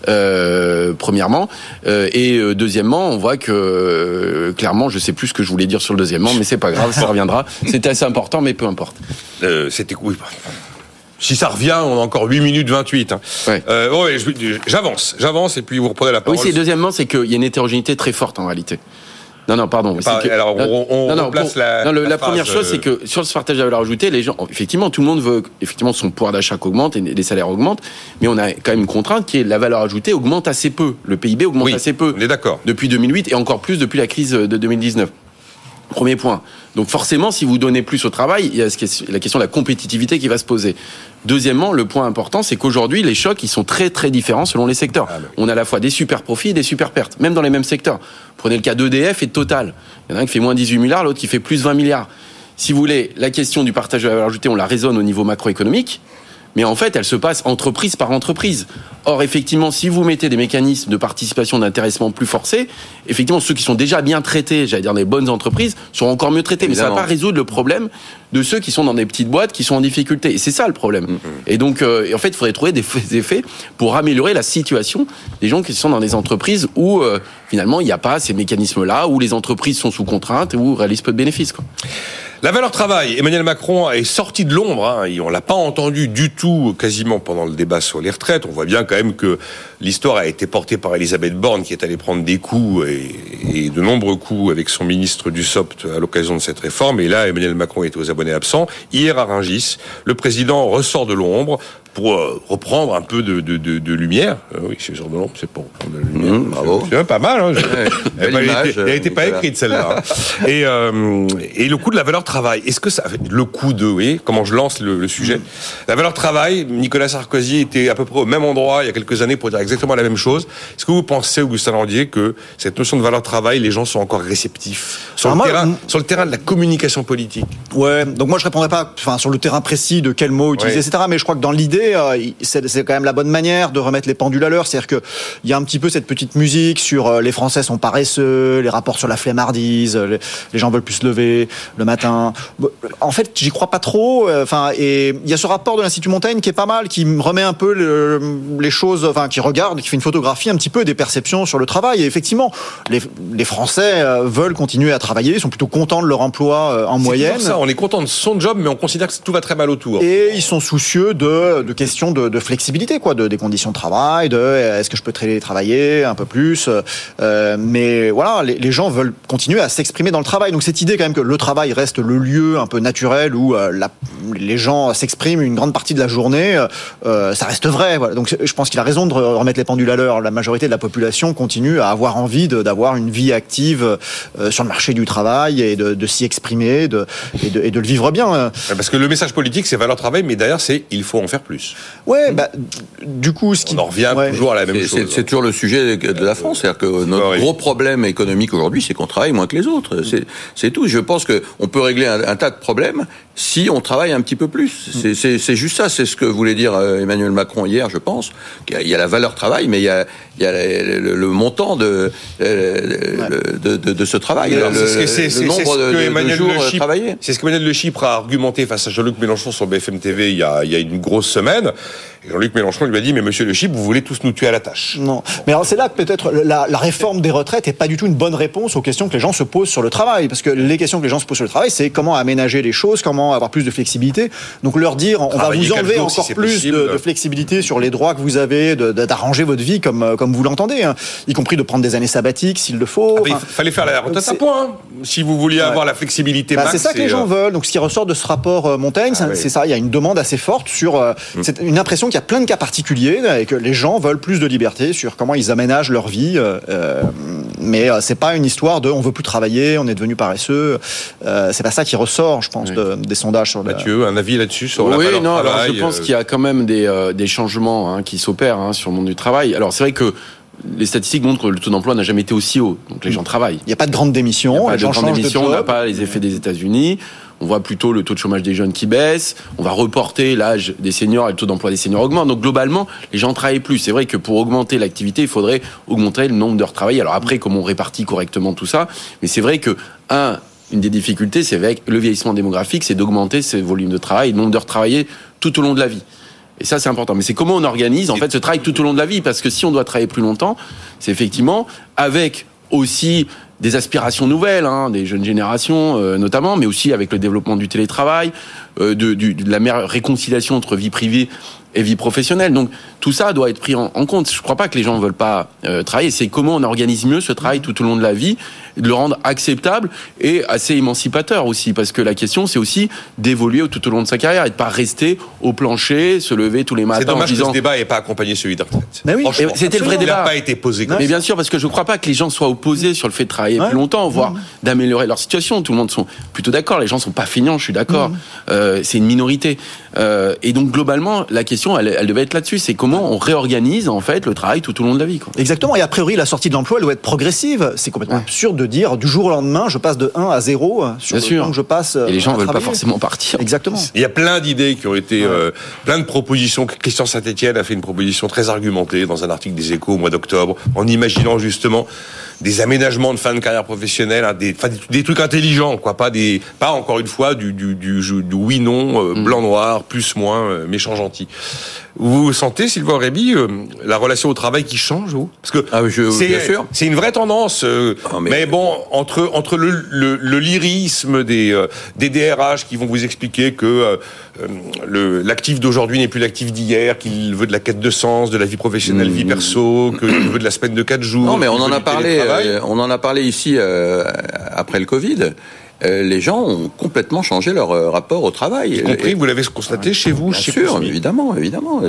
[SPEAKER 3] euh, premièrement. Euh, et euh, deuxièmement, on voit que euh, clairement, je sais plus ce que je voulais dire sur le deuxièmement, mais c'est pas grave, ça reviendra. C'était assez important, mais peu importe.
[SPEAKER 2] C'était oui. Si ça revient, on a encore 8 minutes 28. Hein. Ouais. Euh, j'avance, j'avance et puis vous reprenez la parole.
[SPEAKER 3] Oui, c'est deuxièmement, c'est qu'il y a une hétérogénéité très forte en réalité. Non, non, pardon.
[SPEAKER 2] que, alors, on, on non, place la,
[SPEAKER 3] non, la, première chose, c'est que sur ce partage de la valeur ajoutée, les gens, effectivement, tout le monde veut, effectivement, son pouvoir d'achat augmente et les salaires augmentent, mais on a quand même une contrainte qui est la valeur ajoutée augmente assez peu. Le PIB augmente assez peu.
[SPEAKER 2] On est d'accord.
[SPEAKER 3] Depuis 2008 et encore plus depuis la crise de 2019. Premier point. Donc forcément, si vous donnez plus au travail, il y a la question de la compétitivité qui va se poser. Deuxièmement, le point important, c'est qu'aujourd'hui, les chocs, ils sont très très différents selon les secteurs. Ah, On a à la fois des super profits et des super pertes, même dans les mêmes secteurs. Prenez le cas d'EDF et de Total. Il y en a un qui fait moins 18 milliards, l'autre qui fait plus 20 milliards. Si vous voulez, la question du partage de la valeur ajoutée, on la raisonne au niveau macroéconomique mais en fait, elle se passe entreprise par entreprise. Or, effectivement, si vous mettez des mécanismes de participation d'intéressement plus forcés, effectivement, ceux qui sont déjà bien traités, j'allais dire des bonnes entreprises, seront encore mieux traités. Mais ça ne va pas résoudre le problème de ceux qui sont dans des petites boîtes, qui sont en difficulté. Et c'est ça le problème. Mm-hmm. Et donc, euh, en fait, il faudrait trouver des effets pour améliorer la situation des gens qui sont dans des entreprises où, euh, finalement, il n'y a pas ces mécanismes-là, où les entreprises sont sous contrainte et où réalisent peu de bénéfices. Quoi.
[SPEAKER 2] La valeur travail, Emmanuel Macron est sorti de l'ombre. Hein, on l'a pas entendu du tout, quasiment pendant le débat sur les retraites. On voit bien quand même que l'histoire a été portée par Elisabeth Borne, qui est allée prendre des coups et, de nombreux coups avec son ministre du SOPT à l'occasion de cette réforme. Et là, Emmanuel Macron était aux abonnés absents. Hier à Rungis, le président ressort de l'ombre pour euh, reprendre un peu de, de, de, de lumière. Euh, oui, c'est sur de l'ombre, c'est pour reprendre de la lumière. Mmh, bravo. C'est pas mal. Hein, elle n'a été pas écrite celle-là. Hein. Et, euh, et le coût de la valeur travail. Est-ce que ça le coût de, oui, comment je lance le, le sujet. Mmh. La valeur travail. Nicolas Sarkozy était à peu près au même endroit il y a quelques années pour dire exactement la même chose. Est-ce que vous pensez, Augustin Landier, que cette notion de valeur travail, les gens sont encore réceptifs? Sur, le, terrain, sur le terrain de la communication politique
[SPEAKER 4] Ouais. Donc moi je répondrai pas, enfin sur le terrain précis de quel mot utiliser, etc. Mais je crois que dans l'idée euh, c'est quand même la bonne manière de remettre les pendules à l'heure. C'est-à-dire qu'il y a un petit peu cette petite musique sur euh, les Français sont paresseux, les rapports sur la flemmardise, les, gens veulent plus se lever le matin. En fait, j'y crois pas trop. Euh, enfin, et il y a ce rapport de l'Institut Montaigne qui est pas mal, qui remet un peu les choses, enfin, qui regarde, qui fait une photographie un petit peu des perceptions sur le travail. Et effectivement, les, Français veulent continuer à travailler, ils sont plutôt contents de leur emploi en moyenne.
[SPEAKER 2] Ça, on est content de son job, mais on considère que tout va très mal autour.
[SPEAKER 4] Et ils sont soucieux de, de questions de, flexibilité, quoi, de, des conditions de travail, de est-ce que je peux travailler un peu plus. Euh, mais voilà, les, gens veulent continuer à s'exprimer dans le travail. Donc cette idée quand même que le travail reste le lieu un peu naturel où euh, les gens s'expriment une grande partie de la journée, euh, ça reste vrai. Donc je pense qu'il a raison de remettre les pendules à l'heure. La majorité de la population continue à avoir envie d'avoir une vie active sur le marché du travail et de, s'y exprimer de, et, de, et de le vivre bien.
[SPEAKER 2] Parce que le message politique, c'est valeur travail, mais derrière, c'est il faut en faire plus.
[SPEAKER 4] Ouais, bah, du coup, ce qui.
[SPEAKER 2] On en revient toujours à la même chose.
[SPEAKER 5] C'est toujours le sujet de la France. C'est-à-dire que notre gros problème économique aujourd'hui, c'est qu'on travaille moins que les autres. C'est tout. Je pense qu'on peut régler un, tas de problèmes si on travaille un petit peu plus. C'est juste ça. C'est ce que voulait dire euh, Emmanuel Macron hier, je pense. Il y a la valeur travail, mais il y a, il y a le, montant de, de, de, ce travail.
[SPEAKER 2] C'est le nombre de, jours travaillés. C'est ce qu'Emmanuel Le Chypre a argumenté face à Jean-Luc Mélenchon sur BFM TV il y a, il y a une grosse semaine domaine. Jean-Luc Mélenchon lui a dit, mais monsieur Le Chip, vous voulez tous nous tuer à la tâche.
[SPEAKER 4] Non. Mais alors c'est là que peut-être la, réforme des retraites n'est pas du tout une bonne réponse aux questions que les gens se posent sur le travail. Parce que les questions que les gens se posent sur le travail, c'est comment aménager les choses, comment avoir plus de flexibilité. Donc leur dire, on va vous enlever encore plus de, flexibilité sur les droits que vous avez, d'arranger votre vie comme, comme vous l'entendez, hein. y compris de prendre des années sabbatiques s'il le faut.
[SPEAKER 2] Ah, il fallait faire la retraite à point, hein. si vous vouliez avoir la flexibilité
[SPEAKER 4] bah, C'est ça que les gens euh, veulent. Donc ce qui ressort de ce rapport euh, Montaigne, ah c'est ça. Il y a une demande assez forte sur euh, mm. une impression il y a plein de cas particuliers et que les gens veulent plus de liberté sur comment ils aménagent leur vie. Euh, euh mais euh, c'est pas une histoire de on veut plus travailler, on est devenu paresseux. Euh, c'est pas ça qui ressort, je pense, des sondages sur.
[SPEAKER 2] Mathieu, un avis là-dessus sur la
[SPEAKER 3] Oui, non. Alors je pense qu'il y a quand même des, des changements hein, qui s'opèrent hein, sur le monde du travail. Alors c'est vrai que les statistiques montrent que le taux d'emploi n'a jamais été aussi haut. Donc les gens travaillent.
[SPEAKER 4] Il n'y a pas de grande démission. Il n'y a
[SPEAKER 3] pas de grande démission. On n'a pas les effets des États-Unis. On voit plutôt le taux de chômage des jeunes qui baisse. On va reporter l'âge des seniors et le taux d'emploi des seniors augmente. Donc globalement, les gens travaillent plus. C'est vrai que pour augmenter l'activité, il faudrait augmenter le nombre d'heures travaillées. Alors après, comment on répartit correctement tout ça Mais c'est vrai que un, une des difficultés, c'est avec le vieillissement démographique, c'est d'augmenter ces volumes de travail, le nombre d'heures travaillées tout au long de la vie. Et ça, c'est important. Mais c'est comment on organise, en fait, ce travail tout au long de la vie. Parce que si on doit travailler plus longtemps, c'est effectivement avec aussi des aspirations nouvelles, hein, des jeunes générations euh, notamment, mais aussi avec le développement du télétravail, euh, de, de, la meilleure réconciliation entre vie privée et vie professionnelle. Donc tout ça doit être pris en, compte. Je ne crois pas que les gens ne veulent pas euh, travailler. C'est comment on organise mieux ce travail tout au long de la vie, de le rendre acceptable et assez émancipateur aussi. Parce que la question, c'est aussi d'évoluer tout au long de sa carrière et de pas rester au plancher, se lever tous les matins.
[SPEAKER 2] C'est dommage en disant... que ce débat n'ait pas accompagné celui de retraite.
[SPEAKER 3] Mais oui, c'était le vrai débat.
[SPEAKER 2] Il n'a pas été posé comme
[SPEAKER 3] Mais bien sûr, parce que je ne crois pas que les gens soient opposés sur le fait de travailler plus longtemps, voire d'améliorer leur situation. Tout le monde sont plutôt d'accord. Les gens sont pas feignants, je suis d'accord. Euh, c'est une minorité. Euh, et donc globalement, la question, elle, elle devait être là-dessus. C'est comment on réorganise en fait le travail tout au long de la vie. Quoi.
[SPEAKER 4] Exactement. Et a priori, la sortie de l'emploi, elle doit être progressive. C'est complètement absurde de dire du jour au lendemain, je passe de 1 à 0 sur
[SPEAKER 3] Bien sûr.
[SPEAKER 4] je passe.
[SPEAKER 3] Et les gens ne veulent pas forcément partir.
[SPEAKER 4] Exactement.
[SPEAKER 2] Il y a plein d'idées qui ont été, euh, plein de propositions. Christian Saint-Etienne a fait une proposition très argumentée dans un article des Échos au mois d'octobre, en imaginant justement des aménagements de fin de carrière professionnelle, hein, des, des, trucs intelligents, quoi, pas des, pas encore une fois du, du, du, du oui non, euh, mm. blanc noir, plus moins, euh, méchant gentil. Vous sentez, Sylvain Réby, euh, la relation au travail qui change, vous?
[SPEAKER 5] Parce que ah, c'est,
[SPEAKER 2] c'est une vraie tendance. Ah, mais... bon, entre entre le, le, lyrisme des des DRH qui vont vous expliquer que le, l'actif d'aujourd'hui n'est plus l'actif d'hier, qu'il veut de la quête de sens, de la vie professionnelle, vie mm. perso, qu'il veut de la semaine de quatre jours.
[SPEAKER 5] Non, mais on en a parlé. Euh, on en a parlé ici euh, après le Covid. Euh, les gens ont complètement changé leur euh, rapport au travail.
[SPEAKER 2] Y compris, vous l'avez constaté chez vous,
[SPEAKER 5] Bien sûr, évidemment, évidemment.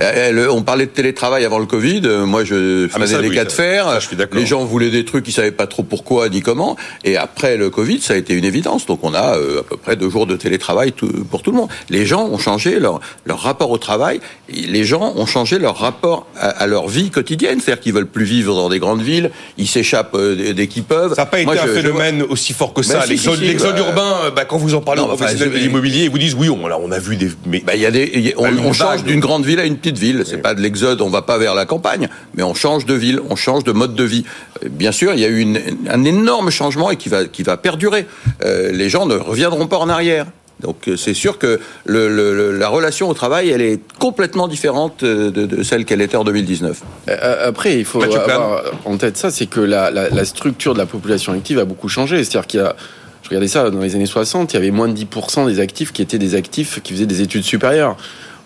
[SPEAKER 5] Euh, on parlait de télétravail avant le Covid. Moi, je ah, faisais des cas de fer. les gens voulaient des trucs, ils savaient pas trop pourquoi ni comment. Et après le Covid, ça a été une évidence. Donc, on a à peu près deux jours de télétravail pour tout le monde. Les gens ont changé leur leur rapport au travail. Les gens ont changé leur rapport à, leur vie quotidienne. C'est-à-dire qu'ils veulent plus vivre dans des grandes villes. Ils s'échappent dès qu'ils peuvent.
[SPEAKER 2] Ça n'a pas été un phénomène aussi fort que ça. Ben, L'exode urbain, euh, bah, quand vous en parlez aux professionnels de l'immobilier, ils vous disent oui, on, on a vu des.
[SPEAKER 5] Mais bah, y a des, on, change d'une grande ville à une petite ville. C'est pas de l'exode, on va pas vers la campagne, mais on change de ville, on change de mode de vie. Euh, bien sûr, il y a eu une, un énorme changement et qui va, qui va perdurer. Euh, les gens ne reviendront pas en arrière. Donc c'est sûr que le, la relation au travail, elle est complètement différente de, de celle qu'elle était en 2019.
[SPEAKER 3] Après, il faut avoir en tête ça, c'est que la, la, la, structure de la population active a beaucoup changé. C'est-à-dire qu'il y a je regardais ça dans les années 60, il y avait moins de 10% des actifs qui étaient des actifs qui faisaient des études supérieures.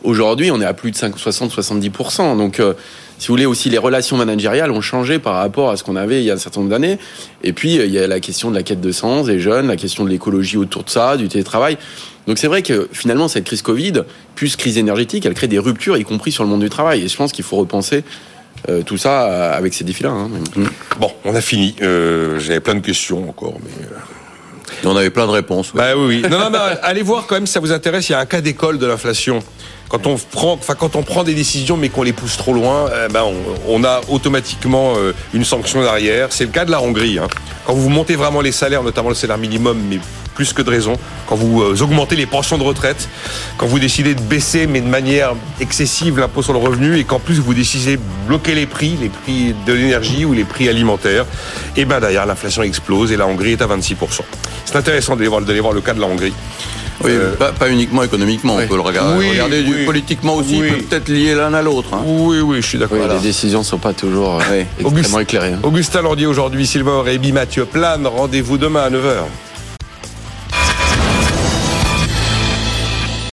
[SPEAKER 3] Aujourd'hui, on est à plus de 60-70%. Donc, euh, si vous voulez, aussi les relations managériales ont changé par rapport à ce qu'on avait il y a un certain nombre d'années. Et puis, euh, il y a la question de la quête de sens des jeunes, la question de l'écologie autour de ça, du télétravail. Donc, c'est vrai que finalement, cette crise Covid, plus crise énergétique, elle crée des ruptures, y compris sur le monde du travail. Et je pense qu'il faut repenser euh, tout ça avec ces défis-là. Hein.
[SPEAKER 2] Bon, on a fini. J'avais plein de questions encore, mais
[SPEAKER 5] on avait plein de réponses.
[SPEAKER 2] Bah oui, oui. Non, non, allez voir quand même si ça vous intéresse. Il y a un cas d'école de l'inflation. Quand on prend, enfin quand on prend des décisions mais qu'on les pousse trop loin, ben on, a automatiquement euh, une sanction derrière. C'est le cas de la Hongrie. Hein. Quand vous montez vraiment les salaires, notamment le salaire minimum, mais plus que de raison, quand vous euh, augmentez les pensions de retraite, quand vous décidez de baisser mais de manière excessive l'impôt sur le revenu et qu'en plus vous décidez de bloquer les prix, les prix de l'énergie ou les prix alimentaires, et eh ben derrière l'inflation explose et la Hongrie est à 26%. C'est intéressant d'aller voir, voir le cas de la Hongrie.
[SPEAKER 5] Oui, euh, pas, uniquement économiquement, on peut le regarder, regarder politiquement aussi, peut-être lié l'un à l'autre. Hein.
[SPEAKER 2] Oui, oui, je suis d'accord.
[SPEAKER 3] Les décisions ne sont pas toujours euh, extrêmement éclairées. Hein.
[SPEAKER 2] Augustin Lordier aujourd'hui, Sylvain Aurébi, Mathieu Plane, rendez-vous demain à 9h.